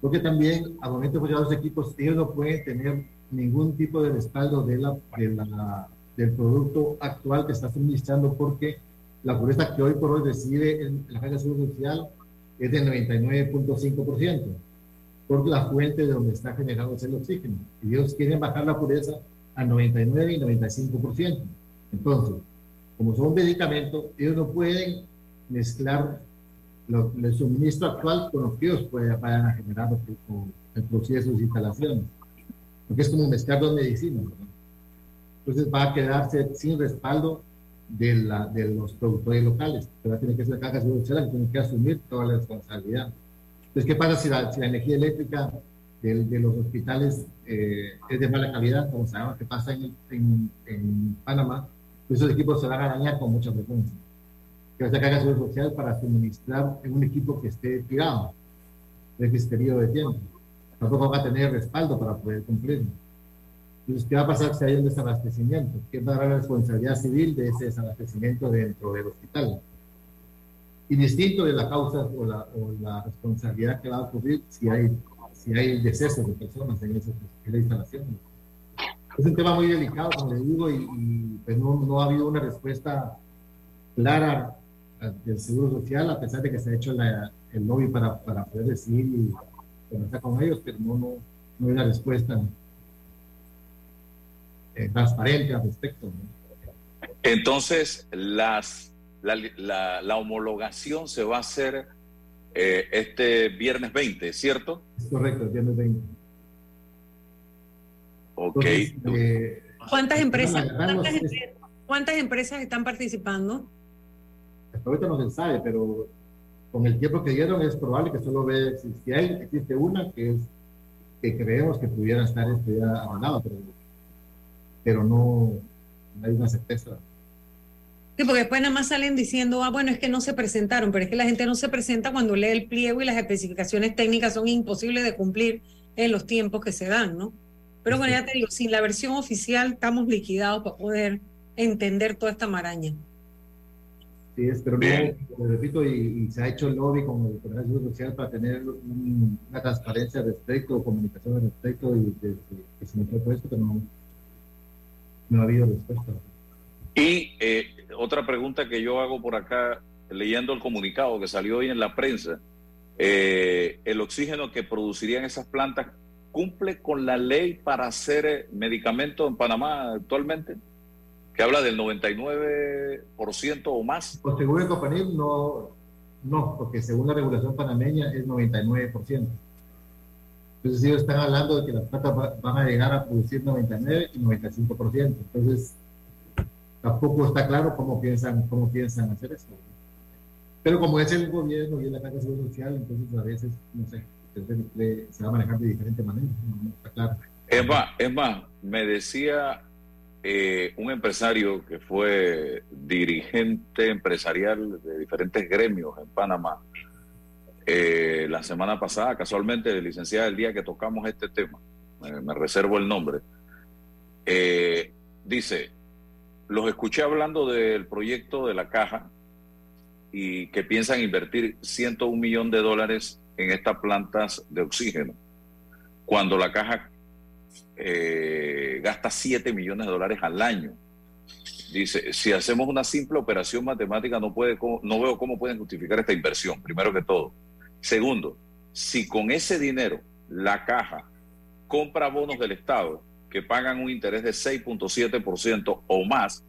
G: Porque también, al momento de funcionar sus equipos, ellos no pueden tener ningún tipo de respaldo de la, de la, del producto actual que está suministrando, porque la pureza que hoy por hoy recibe el, la Agencia Social es del 99.5%, por la fuente de donde está generado el oxígeno. Y ellos quieren bajar la pureza a 99 y 95%. Entonces, como son medicamentos, ellos no pueden mezclar lo, el suministro actual con lo que ellos pueden, vayan a generar el proceso de instalaciones. Porque es como mezclar dos medicinas. Entonces va a quedarse sin respaldo de, la, de los productores locales. Pero tiene que ser la caja social que tiene que asumir toda la responsabilidad. Entonces, ¿qué pasa si la, si la energía eléctrica de, de los hospitales eh, es de mala calidad, como sabemos que pasa en, en, en Panamá? Esos equipos se van a dañar con mucha frecuencia que se seguridad social para suministrar en un equipo que esté tirado en ese periodo de tiempo. Tampoco va a tener respaldo para poder cumplir. Entonces, ¿qué va a pasar si hay un desabastecimiento? ¿Qué va a dar la responsabilidad civil de ese desabastecimiento dentro del hospital? Y distinto de la causa o la, o la responsabilidad que va a ocurrir si hay, si hay decesos de personas en esa, en instalación. Es un tema muy delicado, como le digo, y, y pues no, no ha habido una respuesta clara del Seguro Social, a pesar de que se ha hecho la, el lobby para, para poder decidir y conversar con ellos, pero no, no, no hay una respuesta eh, transparente al respecto.
E: Entonces, las, la, la, la, homologación se va a hacer eh, este viernes 20, ¿cierto?
G: Es correcto, el viernes 20.
E: Ok.
F: Entonces, eh, ¿Cuántas, empresas, ¿cuántas, empresas, ¿Cuántas empresas están participando?
G: hasta ahorita no se sabe, pero con el tiempo que dieron es probable que solo ve, si, hay, existe una que es que creemos que pudiera estar esto ya avalado, pero, pero no, no, hay una certeza.
F: Sí, porque después nada más salen diciendo, ah, bueno, es que no se presentaron, pero es que la gente no se presenta cuando lee el pliego y las especificaciones técnicas son imposibles de cumplir en los tiempos que se dan, ¿no? Pero bueno, ya te digo, sin la versión oficial estamos liquidados para poder entender toda esta maraña.
G: Sí, es, pero no, repito, y, y, se ha hecho el lobby con el Colegio Social para tener un, una transparencia al respecto, comunicación al respecto, y desde que se me fue esto, que no, no ha habido respuesta.
E: Y eh, otra pregunta que yo hago por acá, leyendo el comunicado que salió hoy en la prensa, eh, ¿el oxígeno que producirían esas plantas cumple con la ley para hacer medicamentos en Panamá actualmente? que habla del 99% o más.
G: Pues según el Copanil, no, no, porque según la regulación panameña es 99%. Entonces ellos están hablando de que las plantas van a llegar a producir 99 y 95%. Entonces tampoco está claro cómo piensan, cómo piensan hacer eso. Pero como es el gobierno y es la Caja de Seguridad Social, entonces a veces, no sé, se va a manejar de diferente manera, no, está claro.
E: Es más, es más, me decía eh, un empresario que fue dirigente empresarial de diferentes gremios en Panamá, eh, la semana pasada, casualmente, licenciada, el día que tocamos este tema, me, me reservo el nombre, eh, dice, los escuché hablando del proyecto de la caja y que piensan invertir 101 millón de dólares en estas plantas de oxígeno, cuando la caja eh, gasta 7 millones de dólares al año. Dice, si hacemos una simple operación matemática, no, puede, no veo cómo pueden justificar esta inversión, primero que todo. Segundo, si con ese dinero la caja compra bonos del Estado que pagan un interés de 6.7% o más,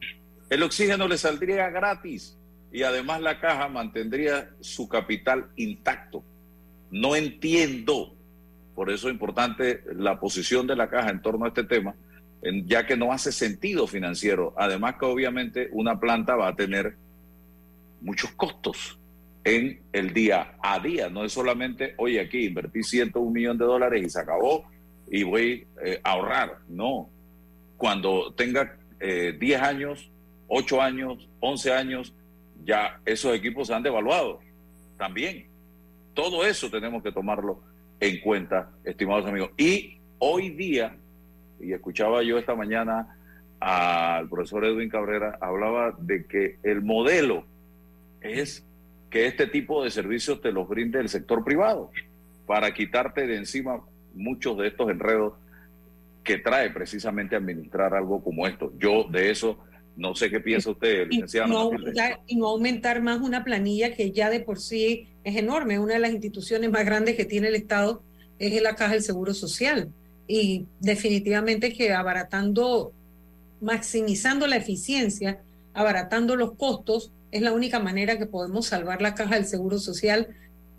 E: el oxígeno le saldría gratis y además la caja mantendría su capital intacto. No entiendo por eso es importante la posición de la caja en torno a este tema, ya que no hace sentido financiero. Además que obviamente una planta va a tener muchos costos en el día a día. No es solamente, oye, aquí invertí 101 millón de dólares y se acabó y voy eh, a ahorrar. No. Cuando tenga 10 eh, años, 8 años, 11 años, ya esos equipos se han devaluado también. Todo eso tenemos que tomarlo en cuenta, estimados amigos. Y hoy día, y escuchaba yo esta mañana al profesor Edwin Cabrera, hablaba de que el modelo es que este tipo de servicios te los brinde el sector privado para quitarte de encima muchos de estos enredos que trae precisamente administrar algo como esto. Yo de eso no sé qué piensa usted, licenciado.
F: Y no, aumentar, más una planilla que ya de por sí es enorme. Una de las instituciones más grandes que tiene el Estado es la Caja del Seguro Social. Y definitivamente que abaratando, maximizando la eficiencia, abaratando los costos, es la única manera que podemos salvar la caja del Seguro Social,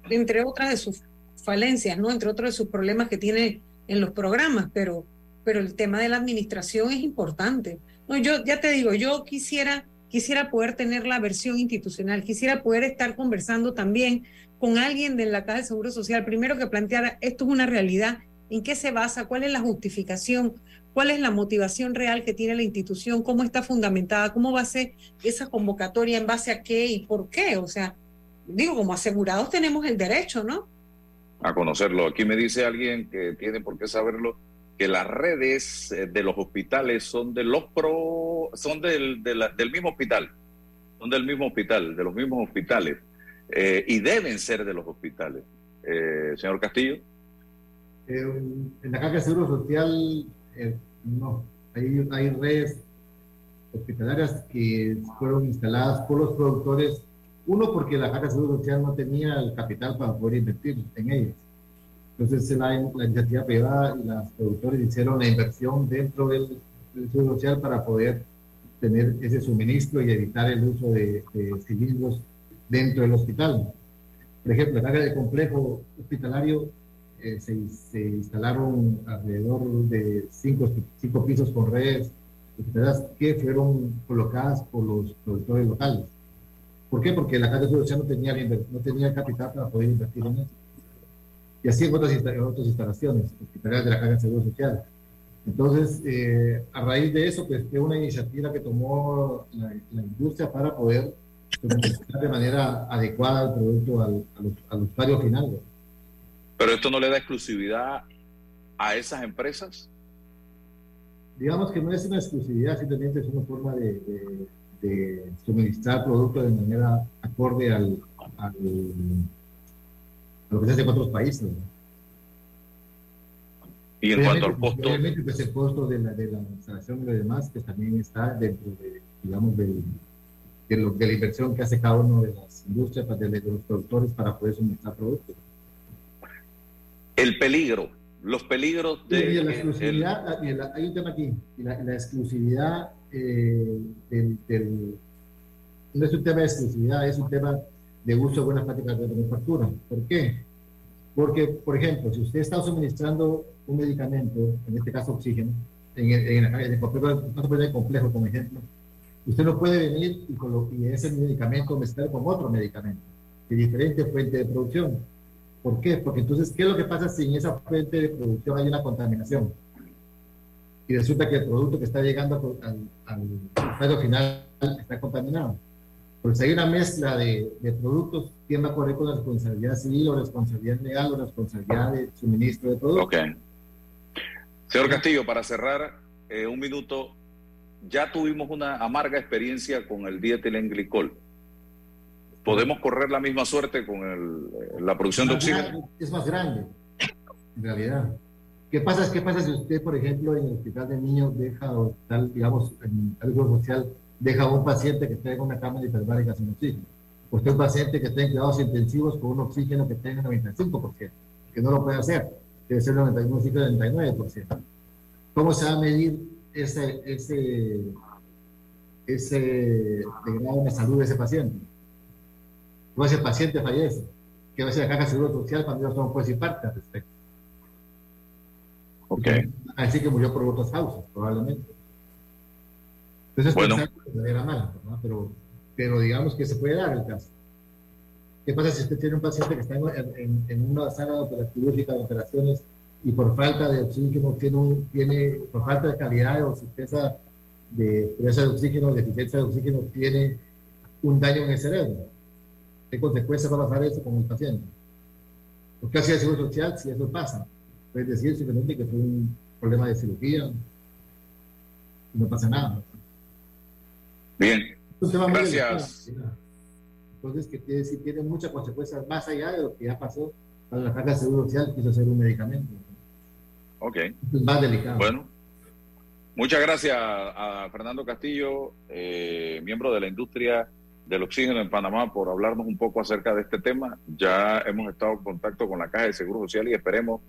F: entre otras de sus falencias, ¿no? Entre otros de sus problemas que tiene en los programas, pero, pero el tema de la administración es importante. No, yo ya te digo, yo quisiera, quisiera poder tener la versión institucional, quisiera poder estar conversando también con alguien de la Caja del Seguro Social, primero que planteara, esto es una realidad, ¿en qué se basa? ¿Cuál es la justificación? cuál es la motivación real que tiene la institución, cómo está fundamentada, cómo va a ser esa convocatoria, en base a qué y por qué. O sea, digo, como asegurados tenemos el derecho, ¿no?
E: A conocerlo. Aquí me dice alguien que tiene por qué saberlo, que las redes eh, de los hospitales son de los pro, son del, del mismo hospital, son del mismo hospital, de los mismos hospitales, eh, y deben ser de los hospitales. Eh, señor Castillo.
G: en la Caja de Seguro Social no, hay, hay redes hospitalarias que fueron instaladas por los productores, uno porque la Caja de Seguro Social no tenía el capital para poder invertir en ellas. Entonces la, la iniciativa privada y los productores hicieron la inversión dentro del, Seguro Social para poder tener ese suministro y evitar el uso de, de cilindros dentro del hospital. Por ejemplo, la Caja de complejo hospitalario eh, se, instalaron alrededor de cinco, cinco pisos con redes que fueron colocadas por los productores locales. ¿Por qué? Porque la Caja de Social no tenía, no tenía capital para poder invertir en eso. Y así en otras, otras instalaciones hospitalarias de la Caja de Seguro Social. Entonces, eh, a raíz de eso, pues fue una iniciativa que tomó la, industria para poder de manera adecuada el producto al, al, usuario final.
E: Pero esto no le da exclusividad a esas empresas.
G: Digamos que no es una exclusividad, simplemente es una forma de, suministrar productos de manera acorde al, a lo que se hace en otros países.
E: Y en cuanto al costo.
G: Obviamente, pues el costo de la, de la instalación y lo demás, que también está dentro de, digamos, de, lo, de la inversión que hace cada uno de las industrias, de, de los productores para poder suministrar productos
E: el peligro, los peligros de...
G: la exclusividad, hay un tema aquí, la, la exclusividad eh, del, no es un tema de exclusividad, es un tema de uso de buenas prácticas de manufactura. ¿Por qué? Porque, por ejemplo, si usted está suministrando un medicamento, en este caso oxígeno, en el, en el, complejo, complejo, como ejemplo, usted no puede venir y, y ese medicamento mezclar con otro medicamento de diferente fuente de producción ¿Por qué? Porque entonces, ¿qué es lo que pasa si en esa fuente de producción hay una contaminación? Y resulta que el producto que está llegando al, al final está contaminado. Porque si hay una mezcla de, productos, ¿quién va a correr con la responsabilidad civil o responsabilidad legal o responsabilidad de suministro de productos?
E: Ok. Señor Castillo, para cerrar, eh, un minuto, ya tuvimos una amarga experiencia con el dietilenglicol ¿Podemos correr la misma suerte con el, la producción de oxígeno?
G: Es más grande, en realidad. ¿Qué pasa, ¿Qué pasa si usted, por ejemplo, en el hospital de niños deja, o digamos, en algo social, deja a un paciente que tenga una cámara hiperbárica sin oxígeno? Usted un paciente que tenga cuidados intensivos con un oxígeno que tenga 95%, que no lo puede hacer, debe ser 91, 99%. ¿Cómo se va a medir ese, ese, ese grado de salud de ese paciente? no ese paciente fallece, que va a ser la caja de seguro social cuando ellos son juez y parte al respecto.
E: Ok.
G: Así que murió por otras causas, probablemente. Entonces,
E: Bueno.
G: pensar que era mala, ¿verdad? Pero, pero digamos que se puede dar el caso. ¿Qué pasa si usted tiene un paciente que está en, en- en una sala de quirúrgica de operaciones y por falta de oxígeno tiene, un, tiene por falta de calidad o certeza de presa de oxígeno, deficiencia de oxígeno, tiene un daño en el cerebro? ¿Qué consecuencias va a pasar eso con el paciente? Porque hace el seguro social si eso pasa. Puedes decir simplemente que fue un problema de cirugía y no pasa nada.
E: Bien, Gracias.
G: Entonces, que tiene, sí tiene muchas consecuencias más allá de lo que ya pasó para la caja de seguro social, quiso hacer un medicamento.
E: ok.
G: Es más delicado.
E: Bueno, muchas gracias a Fernando Castillo, eh, miembro de la industria del oxígeno en Panamá, por hablarnos un poco acerca de este tema. Ya hemos estado en contacto con la Caja de Seguro Social y esperemos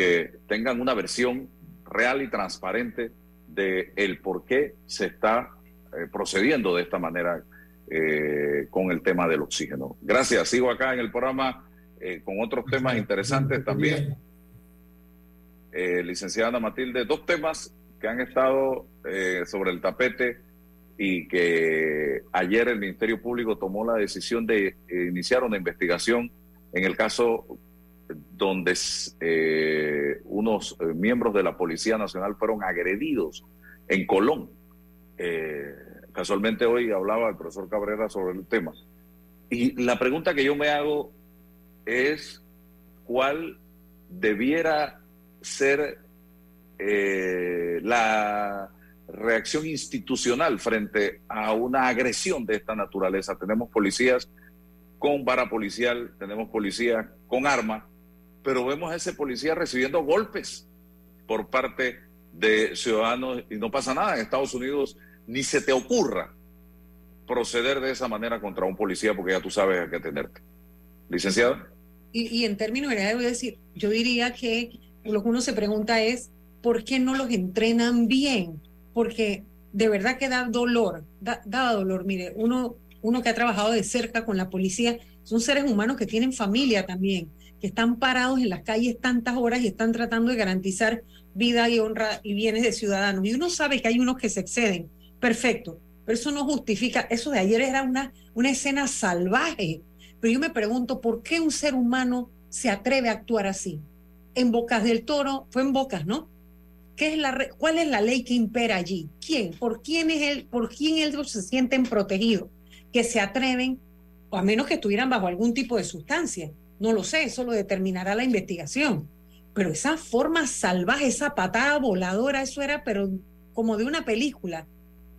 E: que tengan una versión real y transparente de el por qué se está eh, procediendo de esta manera eh, con el tema del oxígeno. Gracias. Sigo acá en el programa eh, con otros temas interesantes también eh, licenciada Ana Matilde, dos temas que han estado eh, sobre el tapete y que ayer el Ministerio Público tomó la decisión de eh, iniciar una investigación en el caso donde eh, unos eh, miembros de la Policía Nacional fueron agredidos en Colón. Eh, casualmente hoy hablaba el profesor Cabrera sobre el tema. Y la pregunta que yo me hago es cuál debiera ser la reacción institucional frente a una agresión de esta naturaleza. Tenemos policías con vara policial, tenemos policías con arma, pero vemos a ese policía recibiendo golpes por parte de ciudadanos y no pasa nada. En Estados Unidos ni se te ocurra proceder de esa manera contra un policía porque ya tú sabes a qué tenerte. Licenciada.
F: Y, y en términos generales, decir, yo diría que lo que uno se pregunta es, ¿por qué no los entrenan bien? Porque de verdad que da dolor, da, da dolor. Mire, uno, uno que ha trabajado de cerca con la policía, son seres humanos que tienen familia también, que están parados en las calles tantas horas y están tratando de garantizar vida y honra y bienes de ciudadanos. Y uno sabe que hay unos que se exceden, perfecto, pero eso no justifica, eso de ayer era una, una escena salvaje, pero yo me pregunto, ¿por qué un ser humano se atreve a actuar así? En Bocas del Toro, fue en Bocas, ¿no? ¿Qué es la ¿Cuál es la ley que impera allí? ¿Quién? ¿Por quién es él? ¿Por quién ellos se sienten protegidos? Que se atreven, o a menos que estuvieran bajo algún tipo de sustancia. No lo sé, eso lo determinará la investigación. Pero esa forma salvaje, esa patada voladora, eso era, pero como de una película.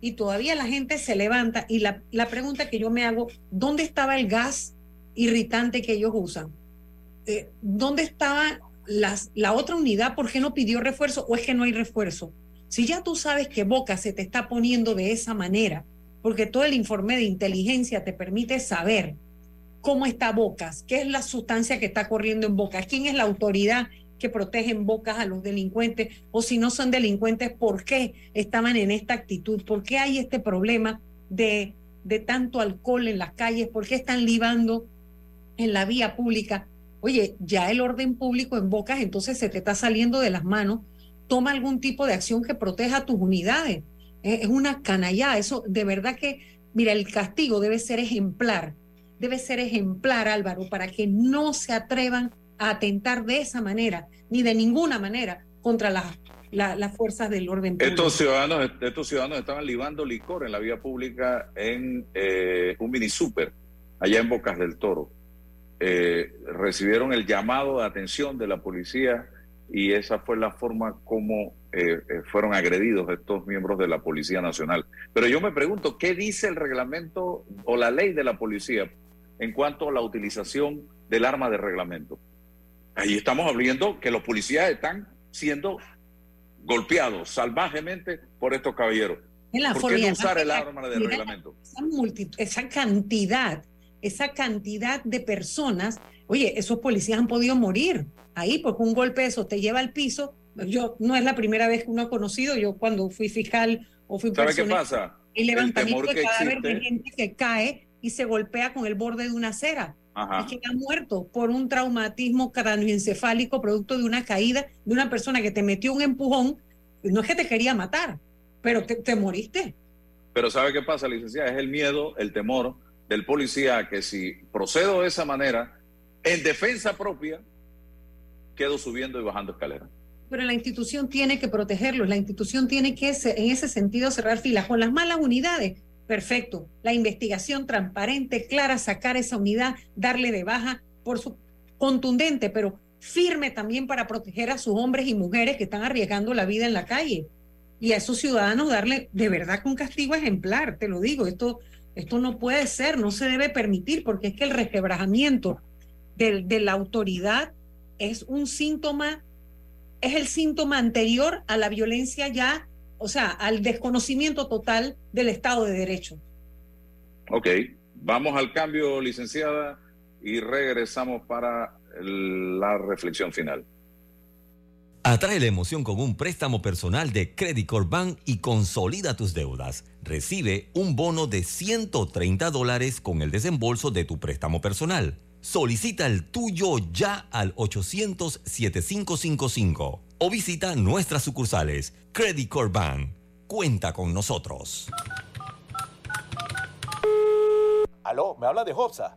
F: Y todavía la gente se levanta. Y la, la pregunta que yo me hago, ¿dónde estaba el gas irritante que ellos usan? Eh, ¿Dónde estaba la otra unidad? ¿Por qué no pidió refuerzo o es que no hay refuerzo? Si ya tú sabes que Boca se te está poniendo de esa manera, porque todo el informe de inteligencia te permite saber cómo está Bocas, qué es la sustancia que está corriendo en Bocas, quién es la autoridad que protege en Bocas a los delincuentes, o si no son delincuentes, por qué estaban en esta actitud, por qué hay este problema de, de tanto alcohol en las calles, por qué están libando en la vía pública. Oye, ya el orden público en Bocas entonces se te está saliendo de las manos, toma algún tipo de acción que proteja tus unidades. Es es una canallada, eso de verdad que, mira, el castigo debe ser ejemplar, debe ser ejemplar, Álvaro, para que no se atrevan a atentar de esa manera, ni de ninguna manera, contra las, la- las fuerzas del orden público.
E: Estos ciudadanos, estos ciudadanos estaban libando licor en la vía pública en eh, un mini super allá en Bocas del Toro. Eh, recibieron el llamado de atención de la policía y esa fue la forma como eh, fueron agredidos estos miembros de la Policía Nacional. Pero yo me pregunto, ¿qué dice el reglamento o la ley de la policía en cuanto a la utilización del arma de reglamento? Ahí estamos hablando que los policías están siendo golpeados salvajemente por estos caballeros.
F: En la
E: ¿Por qué no usar el arma de reglamento?
F: esa, multitud, esa cantidad, esa cantidad de personas, oye, esos policías han podido morir ahí porque un golpe de eso te lleva al piso. Yo no es la primera vez que uno ha conocido, yo cuando fui fiscal o fui
E: ¿Sabe qué pasa?
F: el levantamiento
E: temor
F: de cadáver de
E: existe-
F: gente que cae y se golpea con el borde de una acera
E: Ajá.
F: y que ha muerto por un traumatismo cráneoencefálico producto de una caída de una persona que te metió un empujón no es que te quería matar, pero te, te moriste.
E: Pero ¿sabe qué pasa, licenciada? Es el miedo, el temor del policía que si procedo de esa manera, en defensa propia, quedo subiendo y bajando escaleras.
F: Pero la institución tiene que protegerlos, la institución tiene que, en ese sentido, cerrar filas. Con las malas unidades, perfecto. La investigación transparente, clara, sacar esa unidad, darle de baja, por su contundente, pero firme también para proteger a sus hombres y mujeres que están arriesgando la vida en la calle. Y a esos ciudadanos darle de verdad con castigo ejemplar, te lo digo, esto, esto no puede ser, no se debe permitir, porque es que el resquebrajamiento de, de la autoridad es un síntoma, es el síntoma anterior a la violencia ya, o sea, al desconocimiento total del Estado de Derecho.
E: Ok, vamos al cambio, licenciada, y regresamos para la reflexión final.
C: Atrae la emoción con un préstamo personal de Credit Corp Bank y consolida tus deudas. Recibe un bono de 130 dólares con el desembolso de tu préstamo personal. Solicita el tuyo ya al 800-7555 o visita nuestras sucursales. Credit Corp Bank. Cuenta con nosotros.
H: Aló, ¿me habla de Hobsa?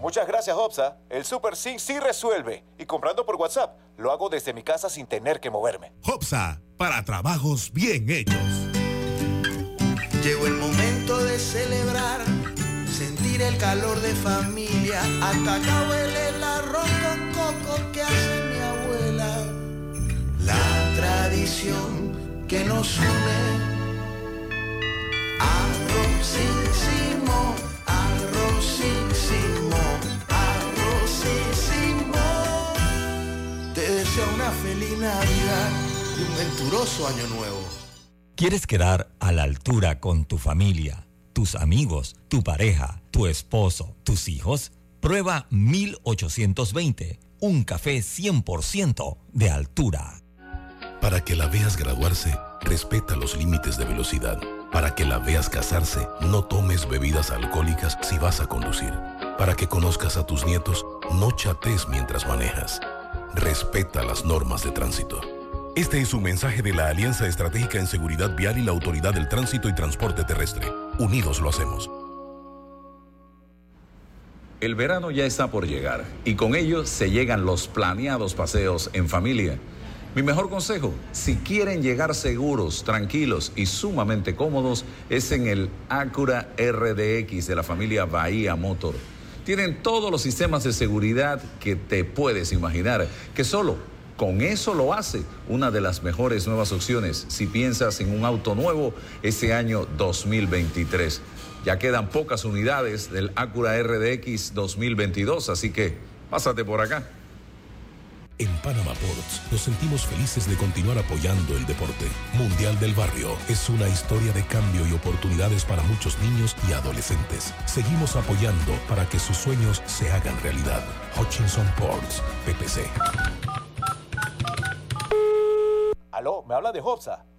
H: Muchas gracias, Hopsa. El Super Sync sí resuelve. Y comprando por WhatsApp, lo hago desde mi casa sin tener que moverme.
I: Hopsa, para trabajos bien hechos.
J: Llegó el momento de celebrar, sentir el calor de familia. Hasta acá huele el arroz con coco que hace mi abuela. La tradición que nos une. Una feliz Navidad y un venturoso año nuevo.
C: ¿Quieres quedar a la altura con tu familia, tus amigos, tu pareja, tu esposo, tus hijos? Prueba 1820, un café 100% de altura.
K: Para que la veas graduarse, respeta los límites de velocidad. Para que la veas casarse, no tomes bebidas alcohólicas si vas a conducir. Para que conozcas a tus nietos, no chates mientras manejas. Respeta las normas de tránsito. Este es un mensaje de la Alianza Estratégica en Seguridad Vial y la Autoridad del Tránsito y Transporte Terrestre. Unidos lo hacemos.
E: El verano ya está por llegar y con ello se llegan los planeados paseos en familia. Mi mejor consejo, si quieren llegar seguros, tranquilos y sumamente cómodos, es en el Acura RDX de la familia Bahía Motor. Tienen todos los sistemas de seguridad que te puedes imaginar, que solo con eso lo hace una de las mejores nuevas opciones si piensas en un auto nuevo este año 2023. Ya quedan pocas unidades del Acura RDX 2022, así que pásate por acá.
K: En Panama Ports nos sentimos felices de continuar apoyando el deporte. Mundial del Barrio es una historia de cambio y oportunidades para muchos niños y adolescentes. Seguimos apoyando para que sus sueños se hagan realidad. Hutchinson Ports, PPC.
H: Aló, ¿me habla de Hobsa?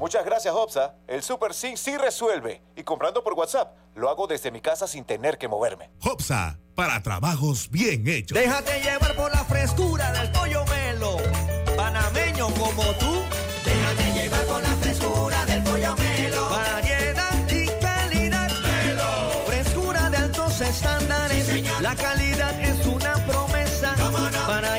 H: Muchas gracias, Hopsa. El Super Sync sí resuelve. Y comprando por WhatsApp, lo hago desde mi casa sin tener que moverme.
I: Hopsa, para trabajos bien hechos.
J: Déjate llevar por la frescura del pollo melo. Panameño como tú. Déjate llevar por la frescura del pollo melo. Variedad y calidad. Melo. Frescura de altos estándares. la calidad es una promesa. Para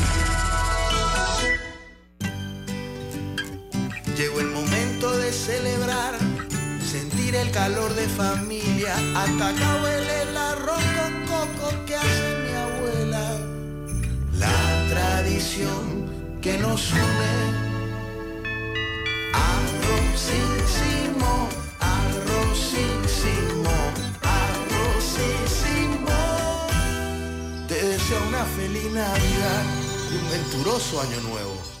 L: Llegó el momento de celebrar, sentir el calor de familia. Hasta acá huele el arroz con coco que hace mi abuela. La tradición que nos une. Arrozísimo, arrozísimo, arrozísimo. Te deseo una feliz Navidad y un venturoso año nuevo.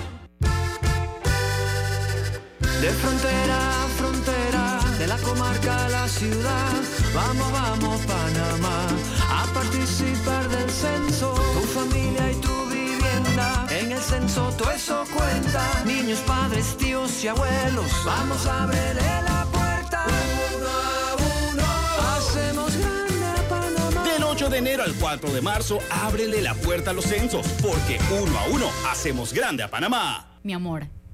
J: De frontera a frontera, de la comarca a la ciudad, vamos, vamos Panamá, a participar del censo, tu familia y tu vivienda, en el censo todo eso cuenta, niños, padres, tíos y abuelos, vamos a abrirle la puerta, uno a uno, hacemos grande a Panamá.
M: Del 8 de enero al 4 de marzo, ábrele la puerta a los censos, porque uno a uno hacemos grande a Panamá.
N: Mi amor,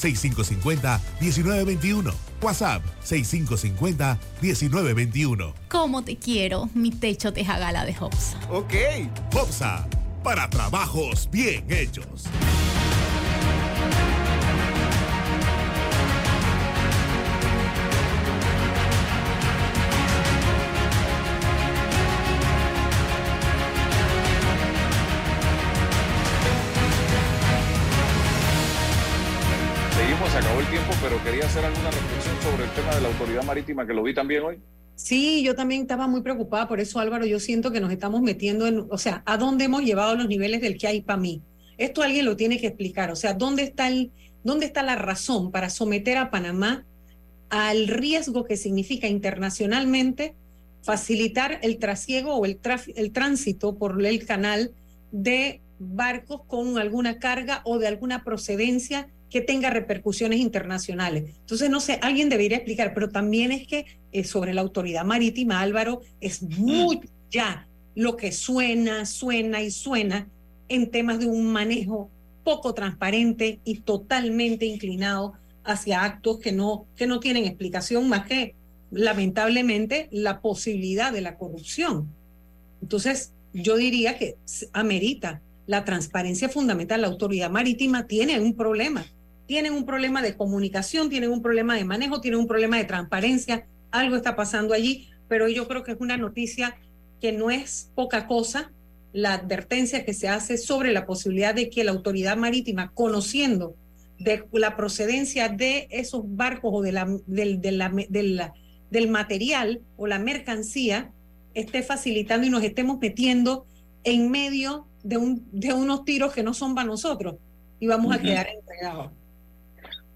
I: 6550-1921. WhatsApp 6550-1921.
N: ¿Cómo te quiero, mi techo de jagala de Hopsa?
I: Ok. Hopsa, para trabajos bien hechos.
E: Quería hacer alguna reflexión sobre el tema de la autoridad marítima que lo vi también hoy.
F: Sí, yo también estaba muy preocupada por eso, Álvaro. Yo siento que nos estamos metiendo en, o sea, ¿a dónde hemos llevado los niveles del que hay para mí? Esto alguien lo tiene que explicar. O sea, ¿dónde está, el, ¿dónde está la razón para someter a Panamá al riesgo que significa internacionalmente facilitar el trasiego o el, el tránsito por el canal de barcos con alguna carga o de alguna procedencia que tenga repercusiones internacionales. Entonces, no sé, alguien debería explicar, pero también es que eh, sobre la autoridad marítima, Álvaro, es muy ya lo que suena, suena y suena en temas de un manejo poco transparente y totalmente inclinado hacia actos que no, que no tienen explicación más que, lamentablemente, la posibilidad de la corrupción. Entonces, yo diría que amerita la transparencia fundamental. La autoridad marítima tiene un problema tienen un problema de comunicación, tienen un problema de manejo, tienen un problema de transparencia, algo está pasando allí, pero yo creo que es una noticia que no es poca cosa, la advertencia que se hace sobre la posibilidad de que la autoridad marítima, conociendo de la procedencia de esos barcos o de la, del, de la, del material o la mercancía, esté facilitando y nos estemos metiendo en medio de, un, de unos tiros que no son para nosotros y vamos a quedar entregados.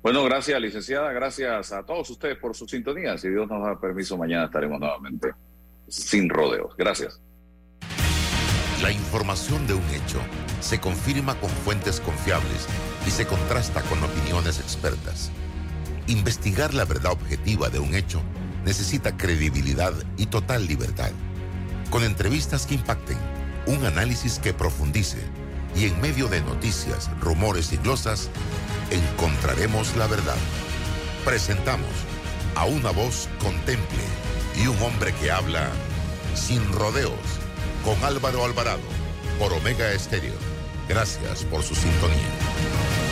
E: Bueno, gracias, licenciada. Gracias a todos ustedes por su sintonía. Si Dios nos da permiso, mañana estaremos nuevamente sin rodeos. Gracias.
D: La información de un hecho se confirma con fuentes confiables y se contrasta con opiniones expertas. Investigar la verdad objetiva de un hecho necesita credibilidad y total libertad. Con entrevistas que impacten, un análisis que profundice y en medio de noticias, rumores y glosas, encontraremos la verdad. Presentamos a una voz contemple y un hombre que habla sin rodeos con Álvaro Alvarado por Omega Estéreo. Gracias por su sintonía.